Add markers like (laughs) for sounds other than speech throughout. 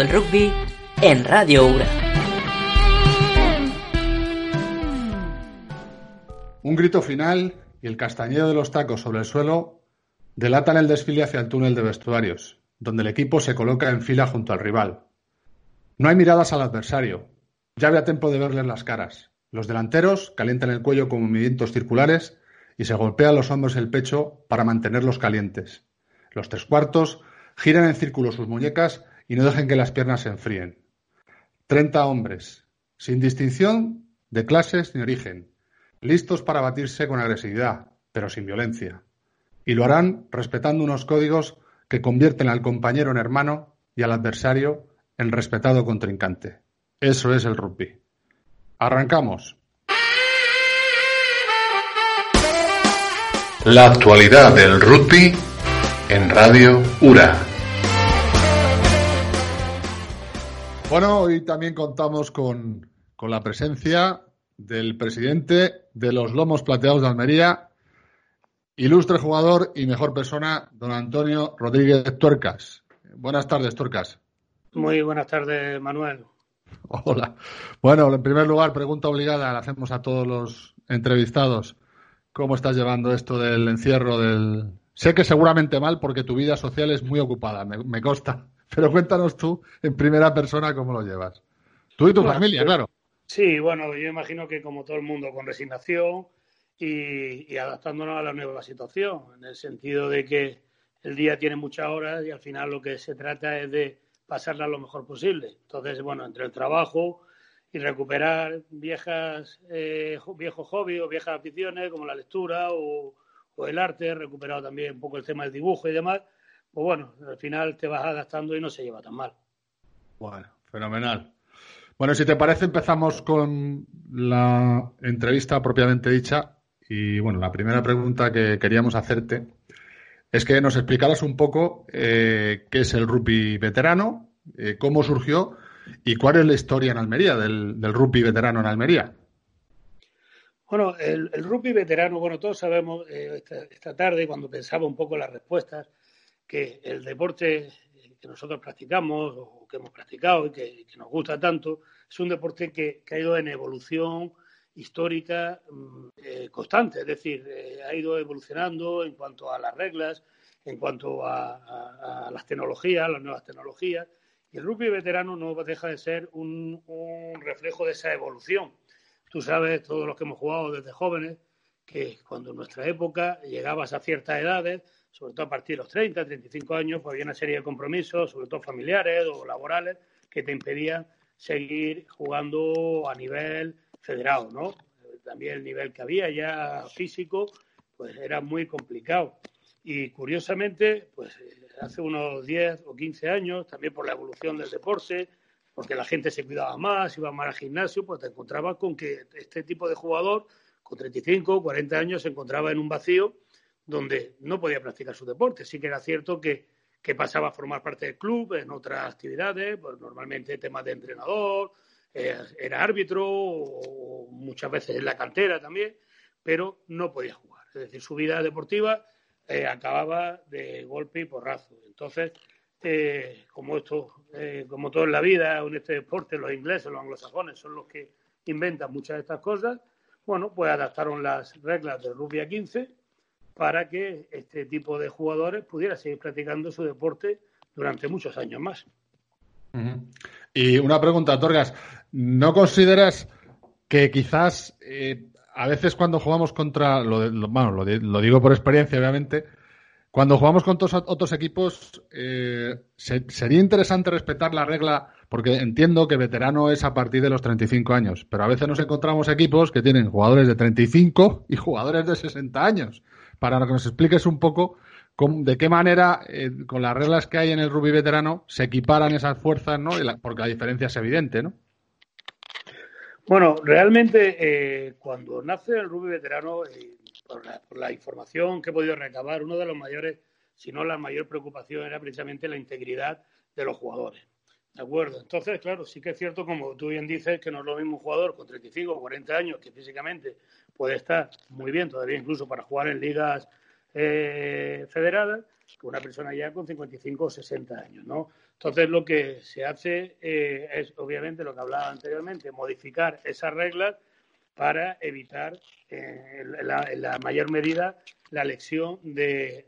el rugby en Radio URA. Un grito final y el castañeo de los tacos sobre el suelo delatan el desfile hacia el túnel de vestuarios, donde el equipo se coloca en fila junto al rival. No hay miradas al adversario. Ya había tiempo de verles las caras. Los delanteros calientan el cuello con movimientos circulares y se golpean los hombros y el pecho para mantenerlos calientes. Los tres cuartos giran en círculo sus muñecas y no dejen que las piernas se enfríen. Treinta hombres, sin distinción de clases ni origen, listos para batirse con agresividad, pero sin violencia. Y lo harán respetando unos códigos que convierten al compañero en hermano y al adversario en respetado contrincante. Eso es el rugby. Arrancamos. La actualidad del rugby en Radio URA. Bueno, hoy también contamos con, la presencia del presidente de los Lomos Plateados de Almería, ilustre jugador y mejor persona, don Antonio Rodríguez Tuercas. Buenas tardes, Tuercas. Muy buenas tardes, Manuel. Hola. Bueno, en primer lugar, pregunta obligada, la hacemos a todos los entrevistados. ¿Cómo estás llevando esto del encierro del... Sé que seguramente mal porque tu vida social es muy ocupada, me consta. Pero cuéntanos tú en primera persona cómo lo llevas. Tú y tu familia, claro. Sí, bueno, yo imagino que como todo el mundo, con resignación y, adaptándonos a la nueva situación, en el sentido de que el día tiene muchas horas y al final lo que se trata es de pasarla lo mejor posible. Entonces, bueno, entre el trabajo y recuperar viejas, eh, viejos hobbies o viejas aficiones como la lectura o, o el arte, he recuperado también un poco el tema del dibujo y demás, pues bueno, al final te vas adaptando y no se lleva tan mal. Bueno, fenomenal. Bueno, si te parece, empezamos con la entrevista propiamente dicha. Y bueno, la primera pregunta que queríamos hacerte es que nos explicaras un poco eh, qué es el rugby veterano, eh, cómo surgió y cuál es la historia en Almería del, del rugby veterano en Almería. Bueno, el, rugby veterano, bueno, todos sabemos eh, esta, esta, tarde, cuando pensaba un poco las respuestas, que el deporte que nosotros practicamos o que hemos practicado y que, nos gusta tanto es un deporte que, ha ido en evolución histórica mm, eh, constante, es decir, eh, ha ido evolucionando en cuanto a las reglas, en cuanto a, las tecnologías, las nuevas tecnologías, y el rugby veterano no deja de ser un, un reflejo de esa evolución. Tú sabes, todos los que hemos jugado desde jóvenes, que cuando en nuestra época llegabas a ciertas edades, sobre todo a partir de los 30, 35 años, pues había una serie de compromisos, sobre todo familiares o laborales, que te impedían seguir jugando a nivel federado, ¿no? También el nivel que había ya físico, pues era muy complicado. Y curiosamente, pues hace unos 10 o 15 años, también por la evolución del deporte, porque la gente se cuidaba más, iba más al gimnasio, pues te encontrabas con que este tipo de jugador, con 35 o 40 años, se encontraba en un vacío donde no podía practicar su deporte. Sí que era cierto que, pasaba a formar parte del club en otras actividades, pues normalmente temas de entrenador, eh, era árbitro o muchas veces en la cantera también, pero no podía jugar. Es decir, su vida deportiva eh, acababa de golpe y porrazo. Entonces, eh, como esto, como todo en la vida, en este deporte, los ingleses, los anglosajones son los que inventan muchas de estas cosas, bueno, pues adaptaron las reglas del rugby a 15 para que este tipo de jugadores pudiera seguir practicando su deporte durante muchos años más. Y una pregunta, Torgas, ¿no consideras que quizás eh, a veces cuando jugamos contra, lo, bueno, lo, digo por experiencia obviamente, cuando jugamos con otros, equipos, eh, sería interesante respetar la regla, porque entiendo que veterano es a partir de los 35 años, pero a veces nos encontramos equipos que tienen jugadores de 35 y jugadores de 60 años para que nos expliques un poco de qué manera, eh, con las reglas que hay en el rugby veterano, se equiparan esas fuerzas, ¿no? porque la diferencia es evidente, ¿no? Bueno, realmente eh, cuando nace el rugby veterano, eh, por, la, información que he podido recabar, uno de los mayores, si no la mayor preocupación, era precisamente la integridad de los jugadores. ¿De acuerdo? Entonces, claro, sí que es cierto, como tú bien dices, que no es lo mismo un jugador con 35 o 40 años que físicamente puede estar muy bien, todavía incluso para jugar en ligas eh, federadas que una persona ya con 55 o 60 años, ¿no? Entonces lo que se hace eh, es, obviamente, lo que hablaba anteriormente, modificar esas reglas para evitar eh, en, la, mayor medida la elección de,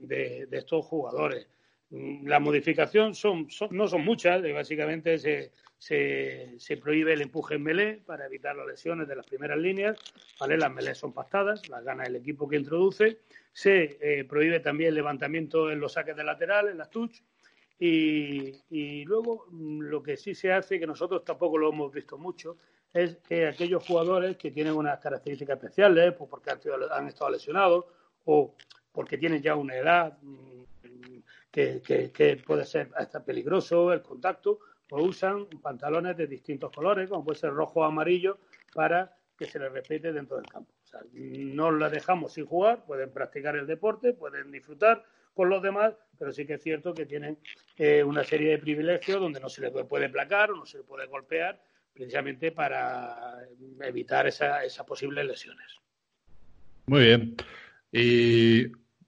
estos jugadores. Mm, la modificación son, no son muchas, básicamente se, se, prohíbe el empuje en melé para evitar las lesiones de las primeras líneas. ¿vale? Las melés son pactadas, las gana el equipo que introduce. Se eh, prohíbe también el levantamiento en los saques de lateral, en las touch. Y, luego mm, lo que sí se hace, que nosotros tampoco lo hemos visto mucho, es que aquellos jugadores que tienen unas características especiales, pues porque han, han estado lesionados o porque tienen ya una edad mm, que, que puede ser hasta peligroso el contacto, o usan pantalones de distintos colores, como puede ser rojo o amarillo, para que se les respete dentro del campo. O sea, no la dejamos sin jugar, pueden practicar el deporte, pueden disfrutar con los demás, pero sí que es cierto que tienen eh, una serie de privilegios donde no se les puede placar o no se les puede golpear, precisamente para evitar esas esa posibles lesiones. Muy bien. Y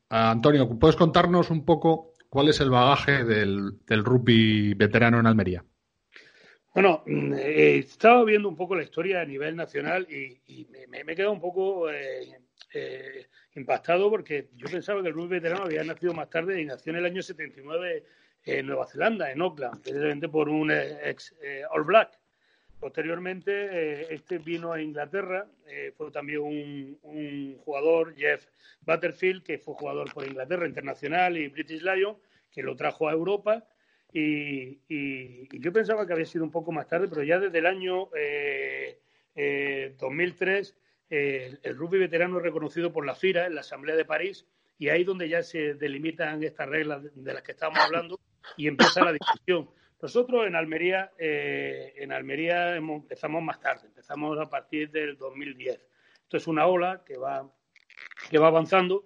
Antonio, ¿puedes contarnos un poco cuál es el bagaje del rugby veterano en Almería? Bueno, mm, he estado viendo un poco la historia a nivel nacional y, me, he quedado un poco eh, eh, impactado porque yo pensaba que el rugby veterano había nacido más tarde y nació en el año 79 en Nueva Zelanda, en Auckland, precisamente por un eh, ex All Black. Posteriormente, este vino a Inglaterra, fue también un, un, jugador, Jeff Butterfield, que fue jugador por Inglaterra internacional y British Lion, que lo trajo a Europa y, yo pensaba que había sido un poco más tarde, pero ya desde el año 2003 eh, eh, el rugby veterano es reconocido por la FIRA, en la Asamblea de París, y ahí donde ya se delimitan estas reglas de las que estamos hablando y empieza la discusión. Nosotros en Almería, eh, en Almería empezamos más tarde, empezamos a partir del 2010. Esto es una ola que va, que va avanzando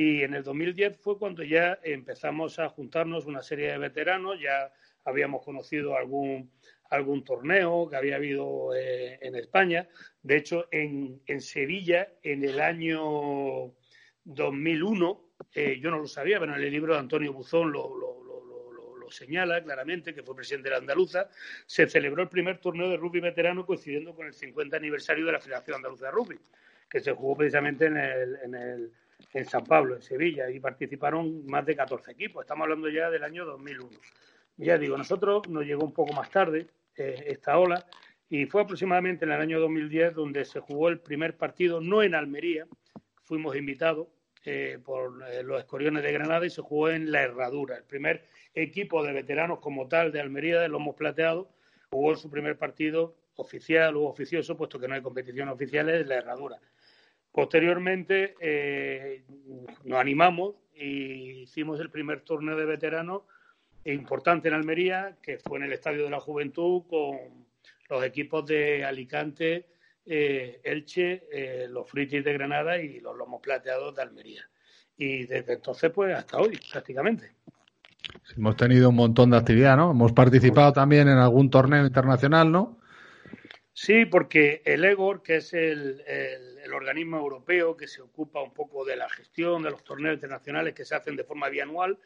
y en el 2010 fue cuando ya empezamos a juntarnos una serie de veteranos, ya habíamos conocido algún, algún torneo que había habido eh, en España. De hecho, en, en, Sevilla, en el año 2001, eh, yo no lo sabía, pero en el libro de Antonio Buzón lo, lo, lo, lo, señala claramente, que fue presidente de la Andaluza, se celebró el primer torneo de rugby veterano coincidiendo con el 50 aniversario de la Federación Andaluza de Rugby, que se jugó precisamente en el, en el en San Pablo, en Sevilla, y participaron más de 14 equipos. Estamos hablando ya del año 2001. ya digo, nosotros nos llegó un poco más tarde eh, esta ola y fue aproximadamente en el año 2010 donde se jugó el primer partido, no en Almería, fuimos invitados eh, por eh, los Escoriones de Granada y se jugó en La Herradura. El primer equipo de veteranos como tal de Almería, de Lomos Plateados, jugó su primer partido oficial o oficioso, puesto que no hay competiciones oficiales, en La Herradura. Posteriormente eh, nos animamos y hicimos el primer torneo de veteranos importante en Almería, que fue en el Estadio de la Juventud con los equipos de Alicante, eh, Elche, eh, los Fritis de Granada y los Lomos Plateados de Almería. Y desde entonces, pues hasta hoy, prácticamente. hemos tenido un montón de actividad, ¿no? Hemos participado también en algún torneo internacional, ¿no? Sí, porque el EGOR, que es el, organismo europeo que se ocupa un poco de la gestión de los torneos internacionales que se hacen de forma bianual,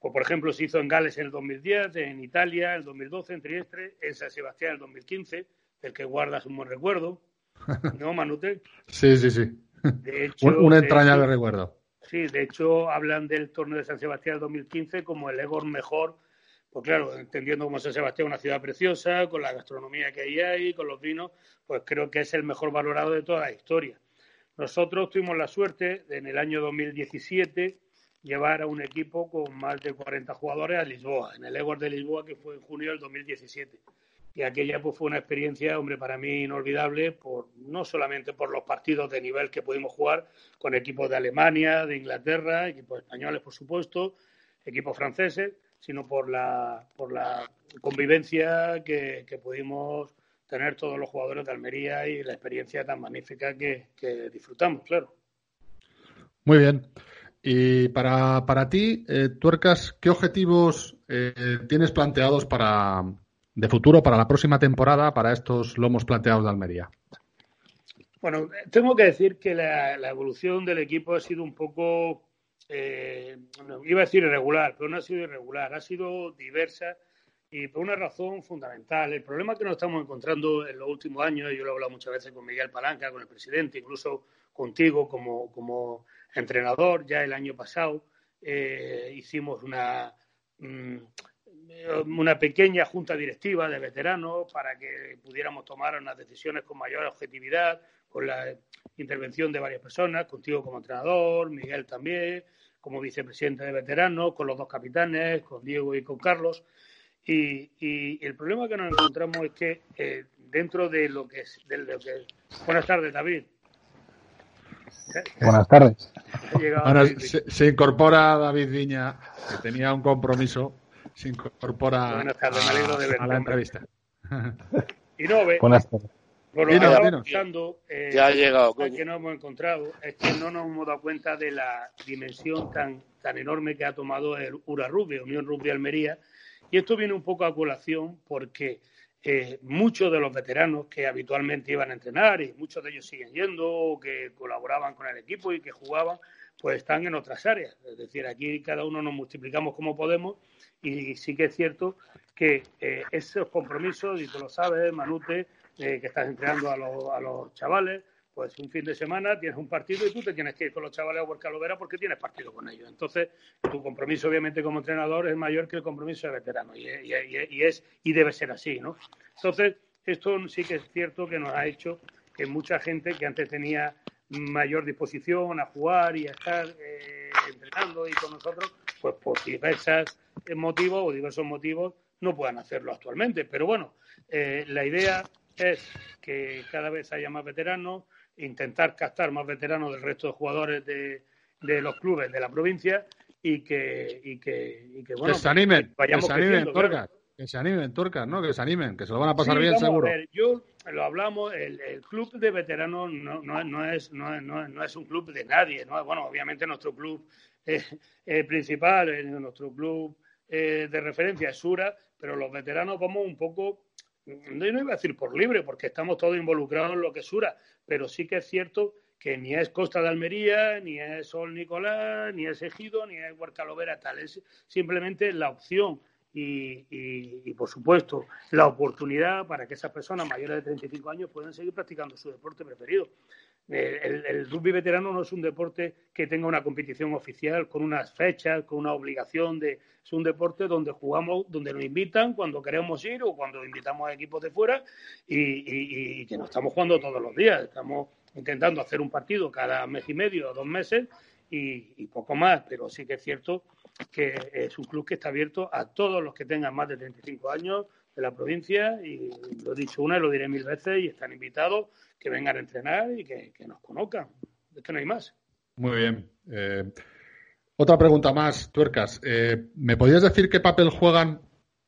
pues por ejemplo se hizo en Gales en el 2010, en Italia en el 2012, en Trieste, en San Sebastián en el 2015, del que guardas un buen recuerdo, (laughs) ¿no, Manute? sí, sí, sí. De hecho, un, entrañable recuerdo. Sí, de hecho hablan del torneo de San Sebastián del 2015 como el EGOR mejor pues claro, entendiendo como San Sebastián una ciudad preciosa, con la gastronomía que ahí hay, con los vinos, pues creo que es el mejor valorado de toda la historia. Nosotros tuvimos la suerte de, en el año 2017 llevar a un equipo con más de 40 jugadores a Lisboa, en el Egor de Lisboa, que fue en junio del 2017. Y aquella pues, fue una experiencia, hombre, para mí inolvidable, por, no solamente por los partidos de nivel que pudimos jugar con equipos de Alemania, de Inglaterra, equipos españoles, por supuesto, equipos franceses, sino por la, por la convivencia que, pudimos tener todos los jugadores de Almería y la experiencia tan magnífica que, disfrutamos, claro. Muy bien. Y para, para ti, eh, Tuercas, ¿qué objetivos eh, tienes planteados para de futuro, para la próxima temporada, para estos lomos planteados de Almería? Bueno, tengo que decir que la, la evolución del equipo ha sido un poco eh, iba a decir irregular, pero no ha sido irregular, ha sido diversa y por una razón fundamental. El problema que nos estamos encontrando en los últimos años, y yo lo he hablado muchas veces con Miguel Palanca, con el presidente, incluso contigo como, como entrenador, ya el año pasado eh, hicimos una, mm, una pequeña junta directiva de veteranos para que pudiéramos tomar unas decisiones con mayor objetividad, con la intervención de varias personas, contigo como entrenador, Miguel también, como vicepresidente de veteranos, con los dos capitanes, con Diego y con Carlos. Y, el problema que nos encontramos es que eh, dentro de lo que es, de lo que Buenas tardes, David. Buenas tardes. Ahora se, incorpora David Viña, que tenía un compromiso, se incorpora Buenas tardes, me alegro de a, a la entrevista. Y no ve. Buenas tardes. Por lo que estamos eh, ya ha llegado, que no hemos encontrado es que no nos hemos dado cuenta de la dimensión tan, tan enorme que ha tomado el URA Rugby, Unión Rugby Almería, y esto viene un poco a colación porque eh, muchos de los veteranos que habitualmente iban a entrenar y muchos de ellos siguen yendo, que colaboraban con el equipo y que jugaban, pues están en otras áreas. Es decir, aquí cada uno nos multiplicamos como podemos y sí que es cierto que eh, esos compromisos, y tú lo sabes, Manute, eh, que estás entrenando a los, a los chavales, pues un fin de semana tienes un partido y tú te tienes que ir con los chavales a Huercalovera porque tienes partido con ellos. Entonces, tu compromiso, obviamente, como entrenador es mayor que el compromiso de veterano y, es y debe ser así, ¿no? Entonces, esto sí que es cierto que nos ha hecho que mucha gente que antes tenía mayor disposición a jugar y a estar eh, entrenando y con nosotros, pues por diversos motivos o diversos motivos no puedan hacerlo actualmente. Pero bueno, eh, la idea es que cada vez haya más veteranos, intentar captar más veteranos del resto de jugadores de, de los clubes de la provincia y que, y que, y que bueno, que se animen, que, se animen, Turcas, que se animen, Turcas, ¿no? Que se animen, que se lo van a pasar bien seguro. yo lo hablamos, el, club de veteranos no, no, no, es, no, no, es un club de nadie, ¿no? Bueno, obviamente nuestro club eh, principal, eh, nuestro club eh, de referencia es Sura, pero los veteranos vamos un poco no iba a decir por libre, porque estamos todos involucrados en lo que Sura, pero sí que es cierto que ni es Costa de Almería, ni es Sol Nicolás, ni es Ejido, ni es Huercalovera, tal. Es simplemente la opción y, y, por supuesto, la oportunidad para que esas personas mayores de 35 años puedan seguir practicando su deporte preferido. Eh, el, rugby veterano no es un deporte que tenga una competición oficial con unas fechas, con una obligación de. Es un deporte donde jugamos, donde nos invitan cuando queremos ir o cuando invitamos a equipos de fuera y, que no estamos jugando todos los días. Estamos intentando hacer un partido cada mes y medio o dos meses y, poco más, pero sí que es cierto que es un club que está abierto a todos los que tengan más de 35 años de la provincia y lo he dicho una y lo diré mil veces y están invitados que vengan a entrenar y que, nos conozcan. Es que no hay más. Muy bien. Eh, otra pregunta más, Tuercas. Eh, ¿Me podías decir qué papel juegan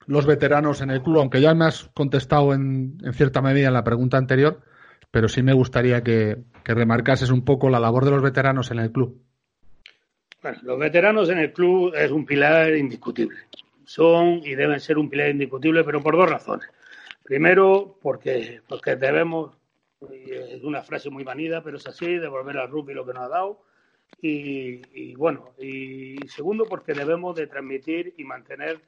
los veteranos en el club? Aunque ya me has contestado en, cierta medida en la pregunta anterior, pero sí me gustaría que, que remarcases un poco la labor de los veteranos en el club. Bueno, los veteranos en el club es un pilar indiscutible. Son y deben ser un pilar indiscutible, pero por dos razones. Primero, porque, porque debemos es una frase muy vanida, pero es así, devolver al rugby lo que nos ha dado. Y, bueno, y segundo, porque debemos de transmitir y mantener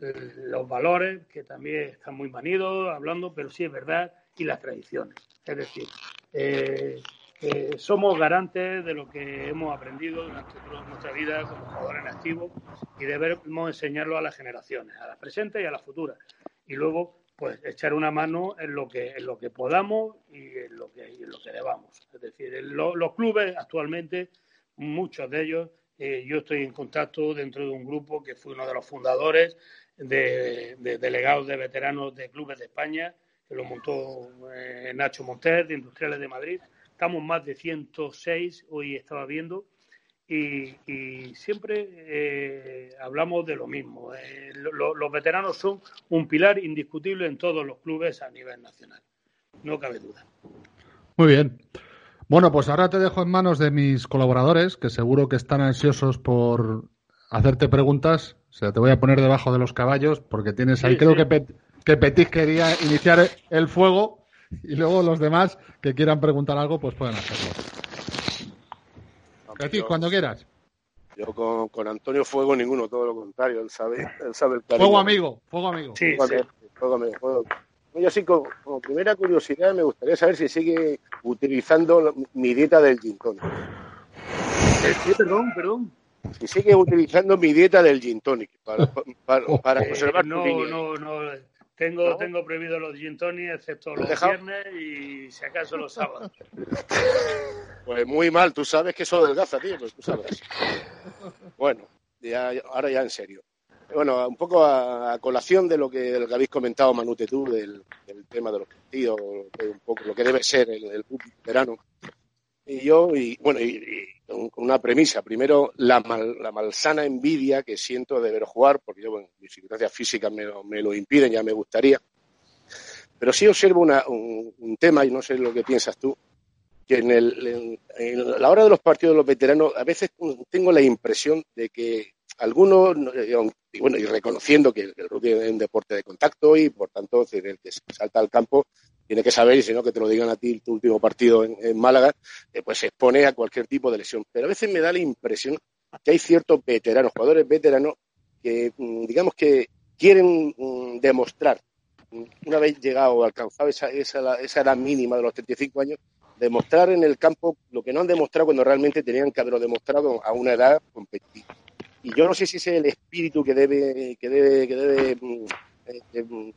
eh, los valores, que también están muy manidos hablando, pero sí es verdad, y las tradiciones. Es decir, eh, somos garantes de lo que hemos aprendido durante toda nuestra vida como jugadores activos y debemos enseñarlo a las generaciones, a las presentes y a las futuras. Y luego pues echar una mano en lo que en lo que podamos y en lo que en lo que debamos. Es decir los clubes actualmente muchos de ellos eh, yo estoy en contacto dentro de un grupo que fue uno de los fundadores de, delegados de veteranos de clubes de España que lo montó eh, Nacho Monter de Industriales de Madrid. Estamos más de 106 hoy estaba viendo y, siempre eh, hablamos de lo mismo. Eh, los veteranos son un pilar indiscutible en todos los clubes a nivel nacional. No cabe duda. Muy bien. Bueno, pues ahora te dejo en manos de mis colaboradores, que seguro que están ansiosos por hacerte preguntas. O sea, te voy a poner debajo de los caballos, porque tienes ahí, creo que, que Petit quería iniciar el fuego y luego los demás que quieran preguntar algo, pues pueden hacerlo. A ti, cuando quieras. Yo con, con, Antonio Fuego ninguno, todo lo contrario, él sabe, él sabe el cariño. Fuego amigo, fuego amigo. Sí, fuego, sí. fuego amigo, fuego. Yo sí, como, como, primera curiosidad, me gustaría saber si sigue utilizando mi dieta del gin tonic. Sí, perdón, perdón. Si sigue utilizando mi dieta del gin tonic para, para, (laughs) para eh, conservar no, tu línea. no, no, tengo, ¿No? tengo prohibido los gin tonic, excepto los dejado? viernes y si acaso los sábados. (laughs) Pues muy mal, tú sabes que eso delgaza, tío, pues tú sabes. Bueno, ya, ahora ya en serio. Bueno, un poco a, a colación de lo que, de lo que habéis comentado, Manute, tú, del, del tema de los partidos, un poco lo que debe ser el, el verano. Y yo, y bueno, y, y con una premisa. Primero, la, mal, la malsana envidia que siento de ver jugar, porque yo, bueno, mis circunstancias físicas me lo, me lo impiden, ya me gustaría. Pero sí observo una, un, tema, y no sé lo que piensas tú, que en, el, en, la hora de los partidos de los veteranos, a veces tengo la impresión de que algunos, y bueno, y reconociendo que el rugby es un deporte de contacto y por tanto el que salta al campo tiene que saber, y si no, que te lo digan a ti tu último partido en, Málaga, eh, pues se expone a cualquier tipo de lesión. Pero a veces me da la impresión que hay ciertos veteranos, jugadores veteranos, que mm, digamos que quieren mm, demostrar, una vez llegado alcanzado esa, esa, esa edad mínima de los 35 años, demostrar en el campo lo que no han demostrado cuando realmente tenían que haberlo demostrado a una edad competitiva. Y yo no sé si ese es el espíritu que debe, que debe, que debe eh,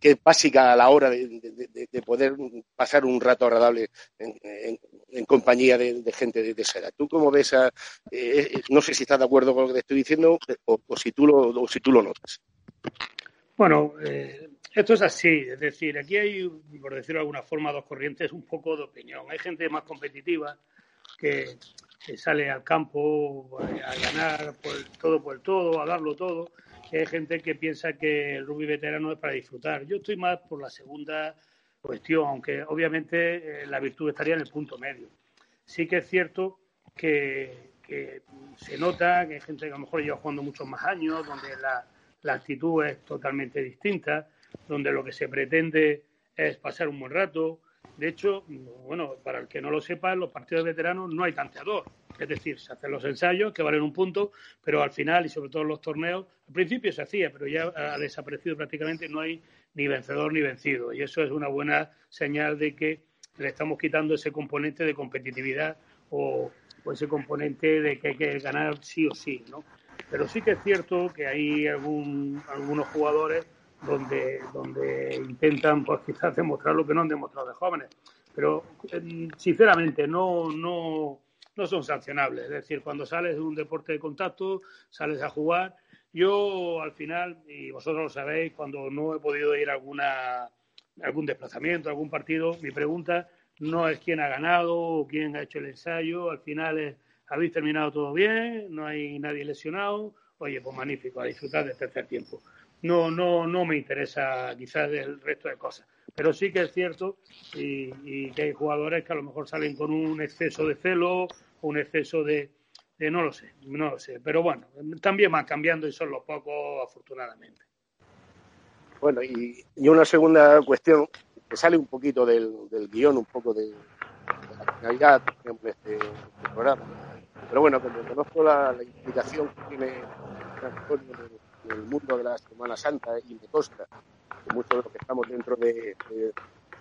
que es básica a la hora de, de, de, poder pasar un rato agradable en, compañía de, gente de, esa edad. ¿Tú cómo ves a, eh, no sé si estás de acuerdo con lo que te estoy diciendo o, si, tú lo, o si tú lo notas? Bueno, eh, esto es así, es decir, aquí hay, por decirlo de alguna forma, dos corrientes un poco de opinión. Hay gente más competitiva que, sale al campo a ganar todo por el todo, a darlo todo, hay gente que piensa que el rugby veterano es para disfrutar. Yo estoy más por la segunda cuestión, aunque obviamente eh, la virtud estaría en el punto medio. Sí que es cierto que, que, se nota que hay gente que a lo mejor lleva jugando muchos más años, donde la actitud es totalmente distinta, donde lo que se pretende es pasar un buen rato. De hecho, bueno, para el que no lo sepa, en los partidos veteranos no hay tanteador. Es decir, se hacen los ensayos que valen un punto, pero al final y sobre todo en los torneos, al principio se hacía, pero ya ha desaparecido prácticamente, no hay ni vencedor ni vencido. Y eso es una buena señal de que le estamos quitando ese componente de competitividad o, o ese componente de que hay que ganar sí o sí, ¿no? Pero sí que es cierto que hay algún, algunos jugadores donde, donde intentan pues quizás demostrar lo que no han demostrado de jóvenes. Pero sinceramente no, no, no son sancionables. Es decir, cuando sales de un deporte de contacto, sales a jugar. Yo al final, y vosotros lo sabéis, cuando no he podido ir a alguna, algún desplazamiento, algún partido, mi pregunta no es quién ha ganado o quién ha hecho el ensayo. Al final es, habéis terminado todo bien, no hay nadie lesionado. Oye, pues magnífico, a disfrutar del tercer tiempo no, no, no me interesa quizás el resto de cosas. Pero sí que es cierto y, que hay jugadores que a lo mejor salen con un exceso de celo, un exceso de, de, no lo sé, no lo sé. Pero bueno, también van cambiando y son los pocos, afortunadamente. Bueno, y, y una segunda cuestión que sale un poquito del, del guion, un poco de, de la finalidad, por este, este programa. Pero bueno, cuando conozco la implicación que tiene el mundo de la Semana Santa y me consta que muchos de los que estamos dentro de, de,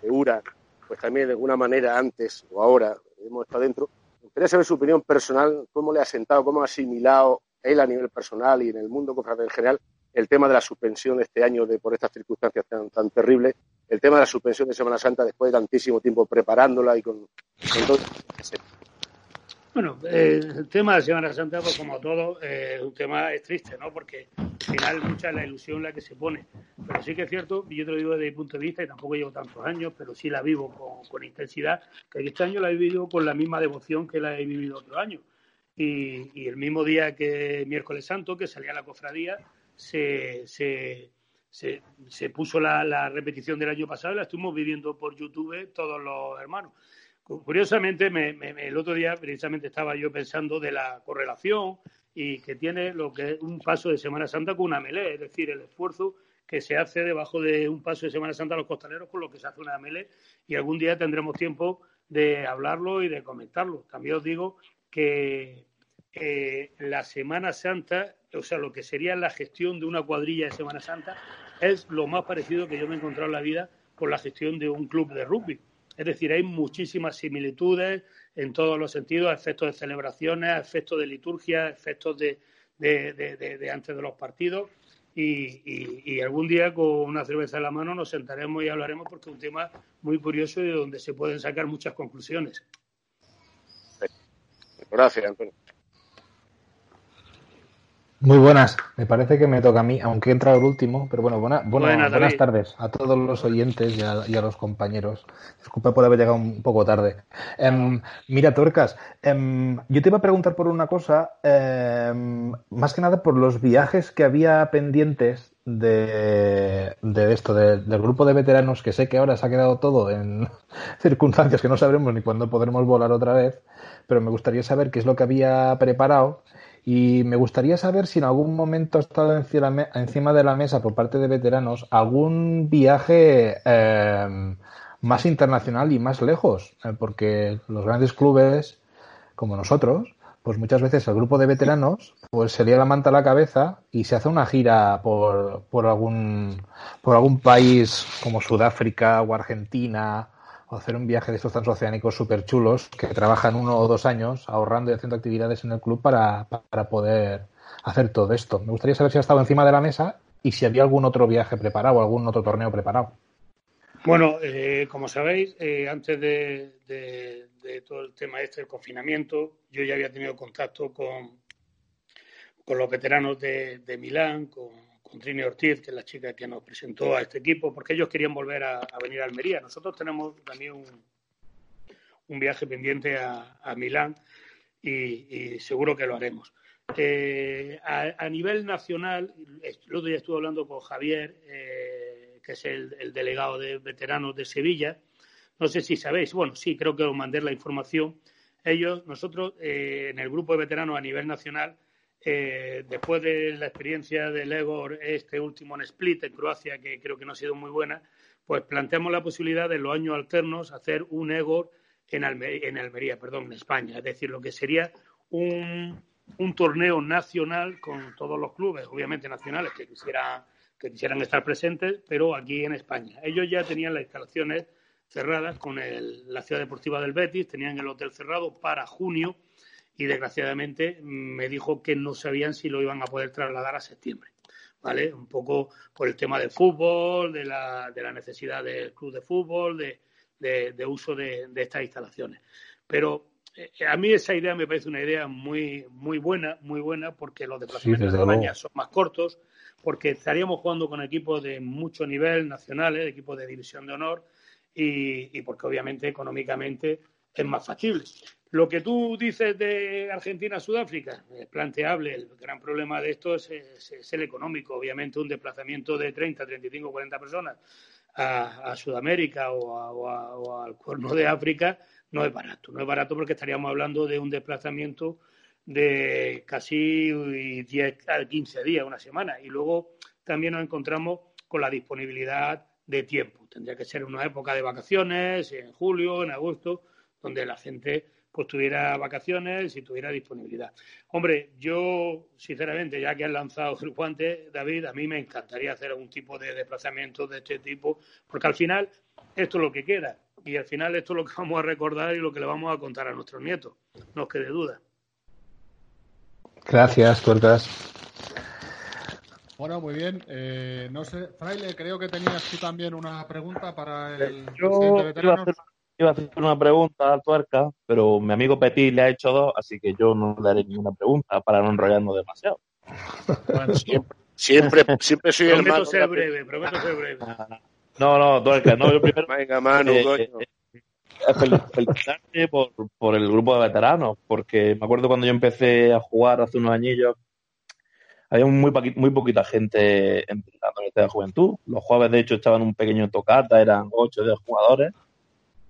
de, URA, pues también de alguna manera antes o ahora hemos estado dentro. Me saber su opinión personal, cómo le ha sentado, cómo ha asimilado él a nivel personal y en el mundo en general el tema de la suspensión este año de, por estas circunstancias tan, tan terribles, el tema de la suspensión de Semana Santa después de tantísimo tiempo preparándola y con, con todo. Bueno, eh, el tema de Semana Santa, pues como todo, eh, es un tema triste, ¿no? Porque al final mucha la ilusión la que se pone. Pero sí que es cierto, y yo te lo digo desde mi punto de vista, y tampoco llevo tantos años, pero sí la vivo con, intensidad, que este año la he vivido con la misma devoción que la he vivido otro año. Y, y el mismo día que miércoles santo, que salía la cofradía, se, se, se, se puso la, la repetición del año pasado y la estuvimos viviendo por YouTube todos los hermanos. Curiosamente, me, me, el otro día precisamente estaba yo pensando de la correlación y que tiene lo que es un paso de Semana Santa con una melé, es decir, el esfuerzo que se hace debajo de un paso de Semana Santa a los costaleros con lo que se hace una melé y algún día tendremos tiempo de hablarlo y de comentarlo. También os digo que, eh, la Semana Santa, o sea, lo que sería la gestión de una cuadrilla de Semana Santa, es lo más parecido que yo me he encontrado en la vida con la gestión de un club de rugby. Es decir, hay muchísimas similitudes en todos los sentidos, efectos de celebraciones, efectos de liturgia, efectos de, antes de los partidos. Y, algún día con una cerveza en la mano nos sentaremos y hablaremos porque es un tema muy curioso y donde se pueden sacar muchas conclusiones. Gracias. Muy buenas, me parece que me toca a mí, aunque he entrado el último, pero bueno, buenas, buenas tardes a todos los oyentes y a, los compañeros. Disculpa por haber llegado un poco tarde. Em, mira, Torcas, em, yo te iba a preguntar por una cosa, em, más que nada por los viajes que había pendientes de, esto, del grupo de veteranos, que sé que ahora se ha quedado todo en (laughs) circunstancias que no sabremos ni cuándo podremos volar otra vez, pero me gustaría saber qué es lo que había preparado y me gustaría saber si en algún momento ha estado encima de la mesa por parte de veteranos algún viaje eh, más internacional y más lejos, eh, porque los grandes clubes, como nosotros, pues muchas veces el grupo de veteranos pues se lía la manta a la cabeza y se hace una gira por, por algún por algún país como Sudáfrica o Argentina o hacer un viaje de estos transoceánicos súper chulos que trabajan uno o dos años ahorrando y haciendo actividades en el club para, poder hacer todo esto. Me gustaría saber si ha estado encima de la mesa y si había algún otro viaje preparado, algún otro torneo preparado. Bueno, eh, como sabéis, eh, antes de, todo el tema este del confinamiento, yo ya había tenido contacto con, con los veteranos de, de Milán, con con Trini Ortiz, que es la chica que nos presentó a este equipo, porque ellos querían volver a, venir a Almería. Nosotros tenemos también un, viaje pendiente a, Milán y, seguro que lo haremos. Eh, a, nivel nacional, el otro día estuve hablando con Javier, eh, que es el, delegado de veteranos de Sevilla. No sé si sabéis, bueno, sí, creo que os mandé la información. Ellos, nosotros, eh, en el grupo de veteranos a nivel nacional, eh, después de la experiencia del Egor, este último en Split, en Croacia, que creo que no ha sido muy buena, pues planteamos la posibilidad de en los años alternos hacer un Egor en, Almería, perdón, en España. Es decir, lo que sería un, torneo nacional con todos los clubes, obviamente nacionales, que quisieran, que quisieran estar presentes, pero aquí en España. Ellos ya tenían las instalaciones cerradas con la ciudad deportiva del Betis, tenían el hotel cerrado para junio y desgraciadamente me dijo que no sabían si lo iban a poder trasladar a septiembre. ¿Vale? Un poco por el tema del fútbol, de la, de la necesidad del club de fútbol, de, de, uso de, estas instalaciones. Pero eh, a mí esa idea me parece una idea muy, muy buena, muy buena, porque los desplazamientos de España son más cortos, porque estaríamos jugando con equipos de mucho nivel nacionales, equipos de división de honor, y, y porque obviamente económicamente es más factible. Lo que tú dices de Argentina-Sudáfrica es planteable. El gran problema de esto es, el económico. Obviamente, un desplazamiento de 30, 35, 40 personas a, Sudamérica o, al Cuerno de África no es barato. No es barato porque estaríamos hablando de un desplazamiento de casi 10 a 15 días, una semana. Y luego también nos encontramos con la disponibilidad de tiempo. Tendría que ser una época de vacaciones, en julio, en agosto, donde la gente pues tuviera vacaciones y tuviera disponibilidad. Hombre, yo, sinceramente, ya que han lanzado el guante, David, a mí me encantaría hacer algún tipo de desplazamiento de este tipo, porque al final esto es lo que queda. Y al final esto es lo que vamos a recordar y lo que le vamos a contar a nuestros nietos. No os quede duda. Gracias, tuertas. Bueno, muy bien. Eh, no sé, Fraile, creo que tenías tú también una pregunta para el Yo iba a hacer una pregunta al tuerca, pero mi amigo Petit le ha hecho dos, así que yo no le haré ninguna pregunta para no enrollarnos demasiado. siempre, siempre, soy el Prometo ser breve, prometo ser breve. No, no, tuerca, no, yo primero. (laughs) Venga, Manu, eh, eh, felicitarte por, por el grupo de veteranos, porque me acuerdo cuando yo empecé a jugar hace unos añillos, había muy, muy poquita gente en de juventud. Los jueves, de hecho, estaban un pequeño tocata, eran 8 o 10 jugadores.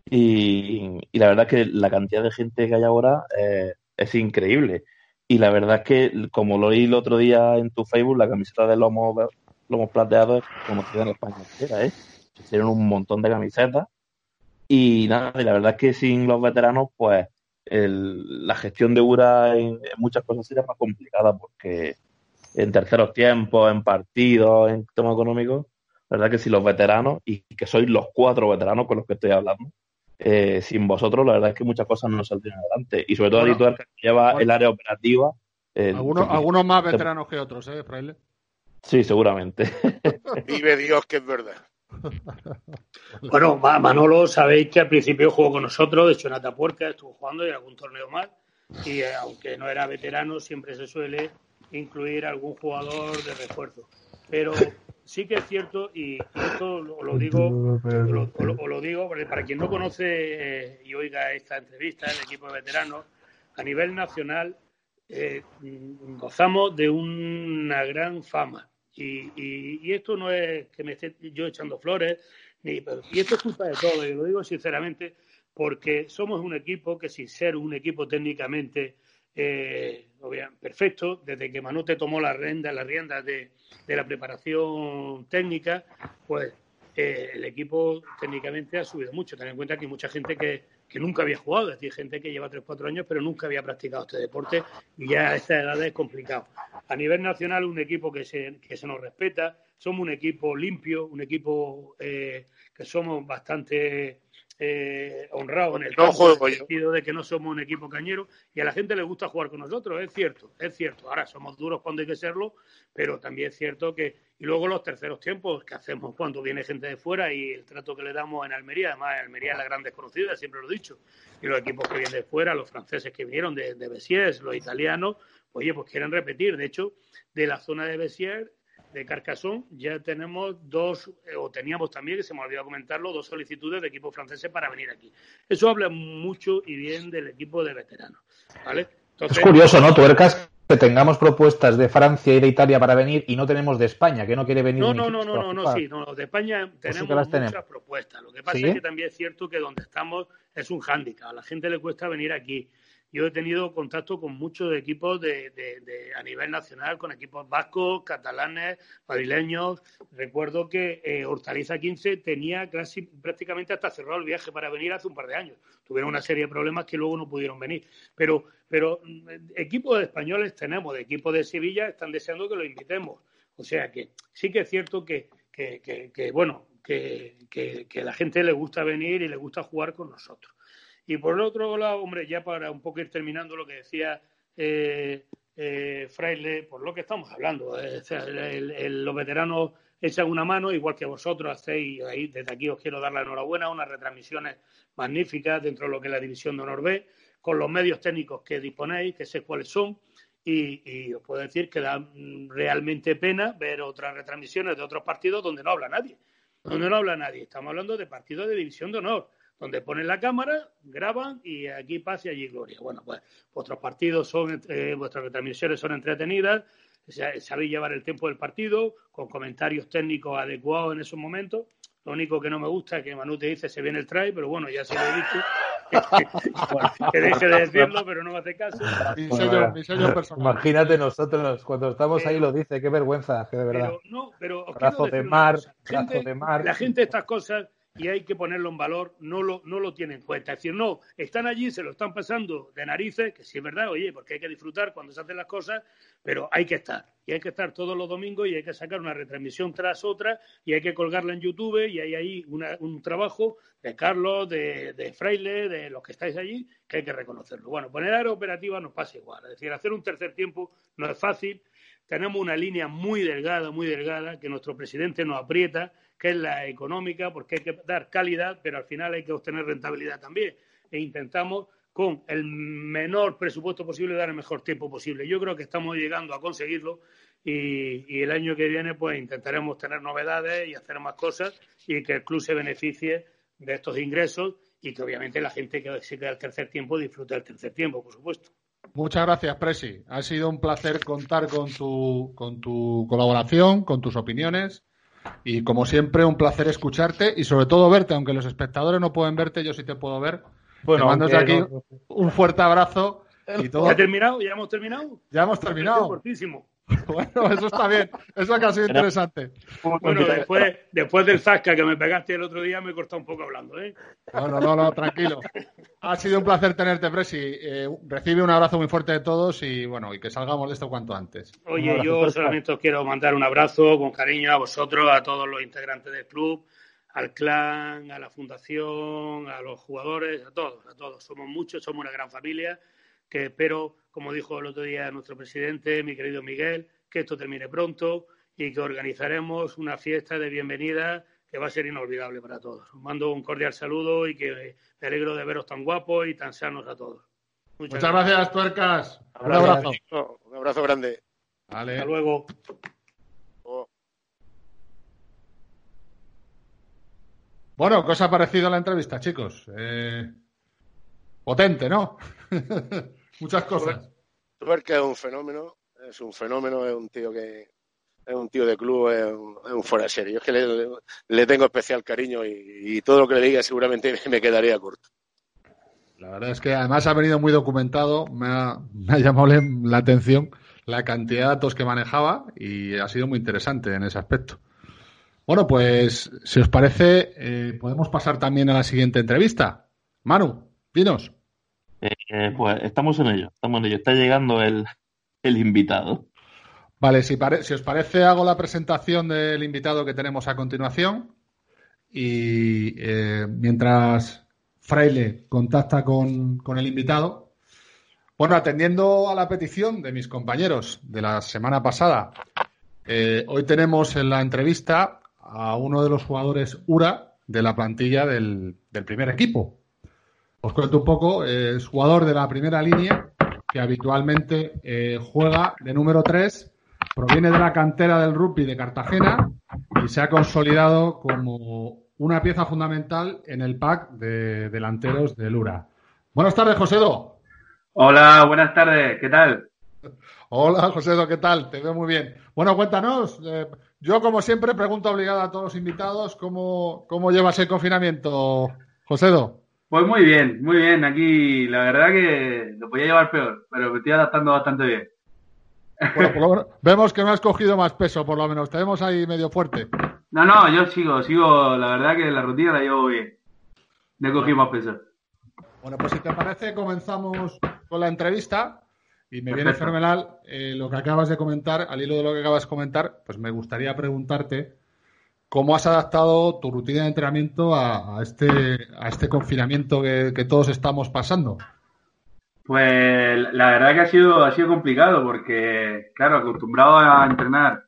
Y, la verdad es que la cantidad de gente que hay ahora eh, es increíble. Y la verdad es que, como lo oí el otro día en tu Facebook, la camiseta de lomo, lomo plateado es conocida en España entera, ¿eh? Hicieron un montón de camisetas. Y nada, y la verdad es que sin los veteranos, pues la gestión de URA en, muchas cosas sería más complicada porque en terceros tiempos, en partidos, en tema económico, la verdad que si los veteranos, y que sois los cuatro veteranos con los que estoy hablando, eh, sin vosotros la verdad es que muchas cosas no saldrían adelante. Y sobre todo bueno, que lleva el área operativa. algunos, algunos más veteranos que otros, ¿eh, Fraile? Sí, seguramente. (laughs) Vive Dios que es verdad. (laughs) Bueno, Manolo, sabéis que al principio jugó con nosotros, de hecho en Atapuerca estuvo jugando y en algún torneo más. Y eh, aunque no era veterano, siempre se suele incluir algún jugador de refuerzo. Pero sí que es cierto, y, esto lo, digo, lo, lo, digo para quien no conoce eh, y oiga esta entrevista del equipo de veteranos, a nivel nacional eh, gozamos de una gran fama. Y, esto no es que me esté yo echando flores, ni, y esto es culpa de todo, y lo digo sinceramente, porque somos un equipo que sin ser un equipo técnicamente eh, perfecto, desde que Manute tomó la rienda, las riendas de, la preparación técnica, pues eh, el equipo técnicamente ha subido mucho. Ten en cuenta que hay mucha gente que, que nunca había jugado, es decir, gente que lleva 3-4 años pero nunca había practicado este deporte y ya a esta edad es complicado. A nivel nacional, un equipo que se, que se nos respeta, somos un equipo limpio, un equipo eh, que somos bastante eh, honrados en el campo, sentido de que no somos un equipo cañero y a la gente le gusta jugar con nosotros, es cierto, es cierto. Ahora somos duros cuando hay que serlo, pero también es cierto que y luego los terceros tiempos que hacemos cuando viene gente de fuera y el trato que le damos en Almería, además Almería es la gran desconocida, siempre lo he dicho, y los equipos que vienen de fuera, los franceses que vinieron de, de Bessiers, los italianos, oye, pues quieren repetir. De hecho, de la zona de Bessiers, de Carcassonne, ya tenemos dos, eh, o teníamos también, que se me olvidó comentarlo, dos solicitudes de equipos franceses para venir aquí. Eso habla mucho y bien del equipo de veteranos, ¿vale? es curioso, ¿no? Tuercas que tengamos propuestas de Francia y de Italia para venir y no tenemos de España, que no quiere venir. No, no, no, no, no, sí, no, de España pues tenemos muchas propuestas. Lo que pasa es que también es cierto que donde estamos es un hándicap. A la gente le cuesta venir aquí. Yo he tenido contacto con muchos equipos de, de, a nivel nacional, con equipos vascos, catalanes, madrileños. Recuerdo que eh, Hortaliza 15 tenía casi, prácticamente hasta cerrado el viaje para venir hace un par de años. Tuvieron una serie de problemas que luego no pudieron venir. Pero, pero mm, equipos españoles tenemos, de equipos de Sevilla están deseando que lo invitemos. O sea que sí que es cierto que, que, que, bueno, que, que, la gente le gusta venir y le gusta jugar con nosotros. Y por el otro lado, hombre, ya para un poco ir terminando lo que decía eh, eh, Fraile, por lo que estamos hablando, eh, los veteranos echan una mano, igual que vosotros hacéis, ahí desde aquí os quiero dar la enhorabuena, unas retransmisiones magníficas dentro de lo que es la División de Honor B, con los medios técnicos que disponéis, que sé cuáles son, y, os puedo decir que da realmente pena ver otras retransmisiones de otros partidos donde no habla nadie. Donde no habla nadie. Estamos hablando de partidos de división de honor donde ponen la cámara, graban y aquí paz y allí gloria. Bueno, pues vuestros partidos son, eh, vuestras retransmisiones son entretenidas, sabéis llevar el tiempo del partido, con comentarios técnicos adecuados en esos momentos. Lo único que no me gusta es que Manu te dice se viene el try, pero bueno, ya se lo he dicho. (laughs) que deje de decirlo, pero no me hace caso. Imagínate nosotros, cuando estamos ahí lo dice, qué vergüenza, que de verdad. Pero, no, pero brazo de mar, brazo de mar. La gente estas cosas y hay que ponerlo en valor, no lo, no lo tiene en cuenta. Es decir, no, están allí, se lo están pasando de narices, que sí es verdad, oye, porque hay que disfrutar cuando se hacen las cosas, pero hay que estar. Y hay que estar todos los domingos y hay que sacar una retransmisión tras otra y hay que colgarla en YouTube y hay ahí un trabajo de Carlos, de, de, Fraile, de los que estáis allí, que hay que reconocerlo. Bueno, poner área operativa nos pasa igual. Es decir, hacer un tercer tiempo no es fácil. Tenemos una línea muy delgada, muy delgada, que nuestro presidente nos aprieta que es la económica, porque hay que dar calidad, pero al final hay que obtener rentabilidad también. E intentamos con el menor presupuesto posible dar el mejor tiempo posible. Yo creo que estamos llegando a conseguirlo y, el año que viene pues intentaremos tener novedades y hacer más cosas y que el club se beneficie de estos ingresos y que obviamente la gente que se queda el tercer tiempo disfrute del tercer tiempo, por supuesto. Muchas gracias, Presi. Ha sido un placer contar con tu, con tu colaboración, con tus opiniones y como siempre, un placer escucharte y sobre todo verte, aunque los espectadores no pueden verte, yo sí te puedo ver. Bueno, te mando aquí un fuerte abrazo. Y todo. ¿Ya terminado? ¿Ya hemos terminado? Ya hemos terminado. (laughs) Bueno, eso está bien. Eso ha sido interesante. Bueno, después, después del zasca que me pegaste el otro día, me he cortado un poco hablando, ¿eh? No, no, no, tranquilo. Ha sido un placer tenerte, Presi. Eh, recibe un abrazo muy fuerte de todos y, bueno, y que salgamos de esto cuanto antes. Oye, yo solamente os quiero mandar un abrazo con cariño a vosotros, a todos los integrantes del club, al clan, a la fundación, a los jugadores, a todos, a todos. Somos muchos, somos una gran familia que espero, como dijo el otro día nuestro presidente, mi querido Miguel, que esto termine pronto y que organizaremos una fiesta de bienvenida que va a ser inolvidable para todos. Os mando un cordial saludo y que me alegro de veros tan guapos y tan sanos a todos. Muchas, gracias. tuercas. Un abrazo. Un abrazo grande. Hasta luego. Bueno, ¿qué os ha parecido la entrevista, chicos? Eh, potente, ¿no? (laughs) Muchas cosas. Tuerca es un fenómeno, es un fenómeno, es un tío que es un tío de club, es un, fuera de serie. Yo es que le, tengo especial cariño y, todo lo que le diga seguramente (laughs) me quedaría corto. La verdad es que además ha venido muy documentado, me ha, llamado la atención la cantidad de datos que manejaba y ha sido muy interesante en ese aspecto. Bueno, pues si os parece, eh, podemos pasar también a la siguiente entrevista. Manu, dinos. Eh, pues estamos en ello, estamos en ello. Está llegando el, invitado. Vale, si, si, os parece, hago la presentación del invitado que tenemos a continuación. Y eh, mientras Fraile contacta con, el invitado, bueno, atendiendo a la petición de mis compañeros de la semana pasada, eh, hoy tenemos en la entrevista a uno de los jugadores URA de la plantilla del primer equipo, os cuento un poco, es jugador de la primera línea que habitualmente eh, juega de número 3, proviene de la cantera del rugby de Cartagena y se ha consolidado como una pieza fundamental en el pack de delanteros de Lura. Buenas tardes, Josédo. Hola, buenas tardes, ¿qué tal? Hola, Josédo, ¿qué tal? Te veo muy bien. Bueno, cuéntanos. Eh, yo, como siempre, pregunto obligada a todos los invitados cómo, cómo llevas el confinamiento, Josédo. Pues muy bien, muy bien. Aquí la verdad que lo podía llevar peor, pero me estoy adaptando bastante bien. Bueno, vemos que no has cogido más peso, por lo menos. Te vemos ahí medio fuerte. No, no, yo sigo, sigo. La verdad que la rutina la llevo bien. No he cogido más peso. Bueno, pues si te parece, comenzamos con la entrevista. Y me viene fenomenal eh, lo que acabas de comentar. Al hilo de lo que acabas de comentar, pues me gustaría preguntarte ¿Cómo has adaptado tu rutina de entrenamiento a, este, a este confinamiento que, todos estamos pasando? Pues la verdad que ha sido, ha sido complicado porque, claro, acostumbrado a entrenar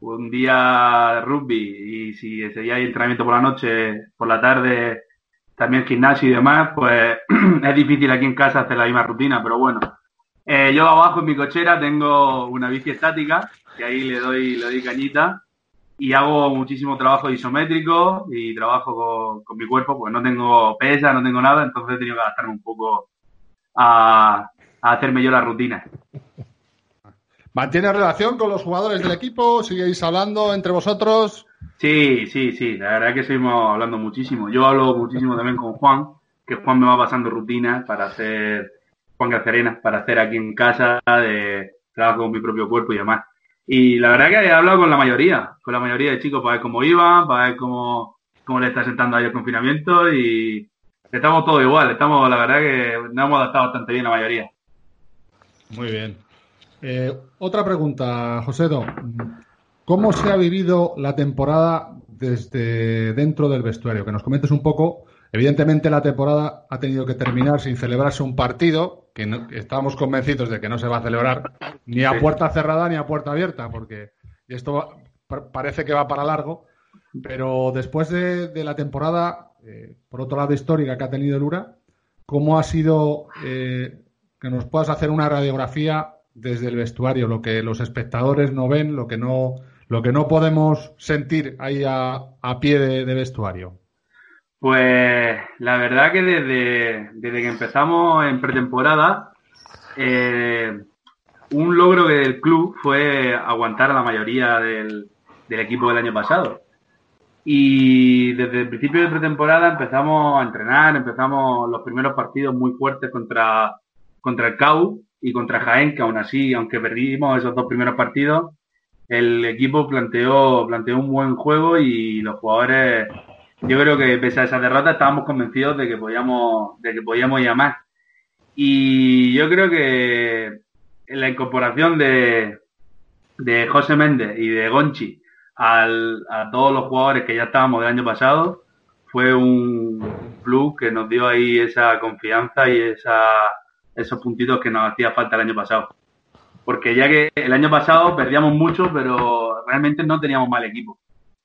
un día rugby y si ese día hay entrenamiento por la noche, por la tarde, también gimnasio y demás, pues (clears throat) es difícil aquí en casa hacer la misma rutina, pero bueno. Eh, yo abajo en mi cochera tengo una bici estática, que ahí le doy, le doy cañita y hago muchísimo trabajo isométrico y trabajo con, mi cuerpo, pues no tengo pesa, no tengo nada, entonces he tenido que adaptarme un poco a, hacerme yo la rutina. ¿Mantienes relación con los jugadores del equipo? ¿Seguís hablando entre vosotros? Sí, sí, sí, la verdad es que seguimos hablando muchísimo. Yo hablo muchísimo también con Juan, que Juan me va pasando rutinas para hacer, Juan Garcerena, para hacer aquí en casa, de trabajo con mi propio cuerpo y demás. Y la verdad que he hablado con la mayoría, con la mayoría de chicos para ver cómo iban, para ver cómo, cómo le está sentando ahí el confinamiento y estamos todos igual, estamos, la verdad que nos hemos adaptado bastante bien la mayoría. Muy bien. Eh, otra pregunta, Josédo. ¿Cómo se ha vivido la temporada desde dentro del vestuario? Que nos comentes un poco Evidentemente la temporada ha tenido que terminar sin celebrarse un partido que estábamos convencidos de que no se va a celebrar ni a puerta cerrada ni a puerta abierta, porque esto parece que va para largo. Pero después de, la temporada, eh, por otro lado histórica que ha tenido el URA, ¿cómo ha sido eh, que nos puedas hacer una radiografía desde el vestuario, lo que los espectadores no ven, lo que no, lo que no podemos sentir ahí a, pie de vestuario? Pues la verdad que desde, desde que empezamos en pretemporada, eh, un logro del club fue aguantar a la mayoría del, del equipo del año pasado. Y desde el principio de pretemporada empezamos a entrenar, empezamos los primeros partidos muy fuertes contra, contra el CAU y contra Jaén, que aún así, aunque perdimos esos dos primeros partidos, el equipo planteó, planteó un buen juego y los jugadores, yo creo que pese a esa derrota estábamos convencidos de que podíamos, de que podíamos más. Y yo creo que la incorporación de, de José Méndez y de Gonchi al, a todos los jugadores que ya estábamos del año pasado fue un plus que nos dio ahí esa confianza y esa, esos puntitos que nos hacía falta el año pasado. Porque ya que el año pasado perdíamos mucho, pero realmente no teníamos mal equipo.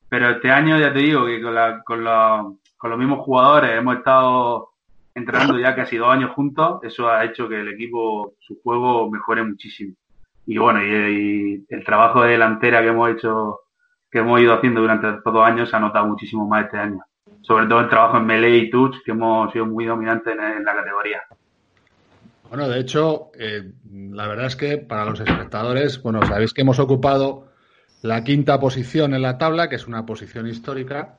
Pero este año ya te digo que con, la, con, con los mismos jugadores hemos estado entrenando ya casi dos años juntos, eso ha hecho que el equipo, su juego mejore muchísimo. Y bueno, y, el trabajo de delantera que hemos hecho, que hemos ido haciendo durante estos dos años se ha notado muchísimo más este año. Sobre todo el trabajo en melee y touch, que hemos sido muy dominantes en, la categoría. Bueno, de hecho, eh, la verdad es que para los espectadores, bueno, sabéis que hemos ocupado la quinta posición en la tabla, que es una posición histórica,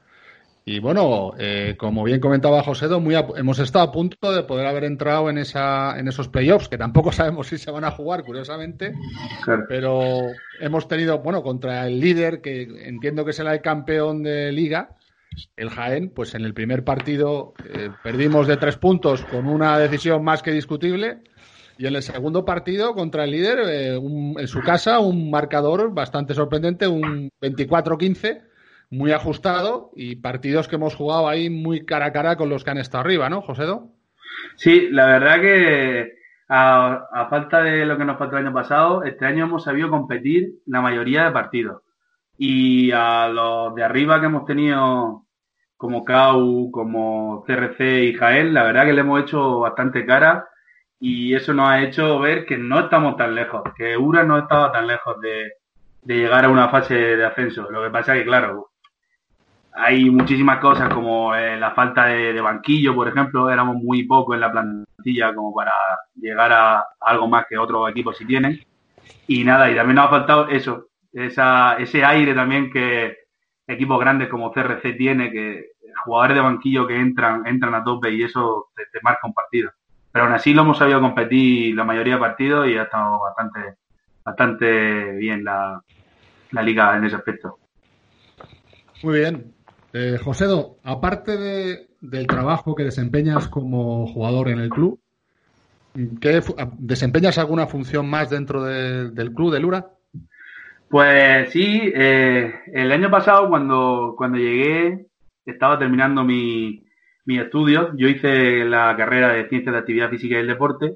y bueno, eh, como bien comentaba José, muy hemos estado a punto de poder haber entrado en, esa, en esos playoffs, que tampoco (laughs) sabemos si se van a jugar, curiosamente, pero hemos tenido, bueno, contra el líder, que entiendo que será el campeón de liga, el Jaén, pues en el primer partido eh, perdimos de tres puntos con una decisión más que discutible. Y en el segundo partido contra el líder, eh, en su casa, un marcador bastante sorprendente, un 24-15 muy ajustado y partidos que hemos jugado ahí muy cara a cara con los que han estado arriba, ¿no, Josédo? Sí, la verdad que a, falta de lo que nos faltó el año pasado, este año hemos sabido competir la mayoría de partidos. Y a los de arriba que hemos tenido, como CAU, como CRC y Jael, la verdad que le hemos hecho bastante cara y eso nos ha hecho ver que no estamos tan lejos, que URA no estaba tan lejos de, llegar a una fase de ascenso. Lo que pasa es que, claro, hay muchísimas cosas como eh, la falta de, banquillo, por ejemplo, éramos muy poco en la plantilla como para llegar a, algo más que otros equipos si tienen. Y nada, y también nos ha faltado eso, ese aire también que equipos grandes como CRC tiene, que jugadores de banquillo que entran, entran a tope y eso te, marca un partido. Pero aún así lo hemos sabido competir la mayoría de partidos y ha estado bastante, bastante bien la, la liga en ese aspecto. Muy bien, eh, Josédo, aparte de, del trabajo que desempeñas como jugador en el club, ¿qué, ¿desempeñas alguna función más dentro del club de Lura? Pues sí, eh, el año pasado cuando, cuando llegué estaba terminando mi, mi estudios. Yo hice la carrera de Ciencias de Actividad Física y el Deporte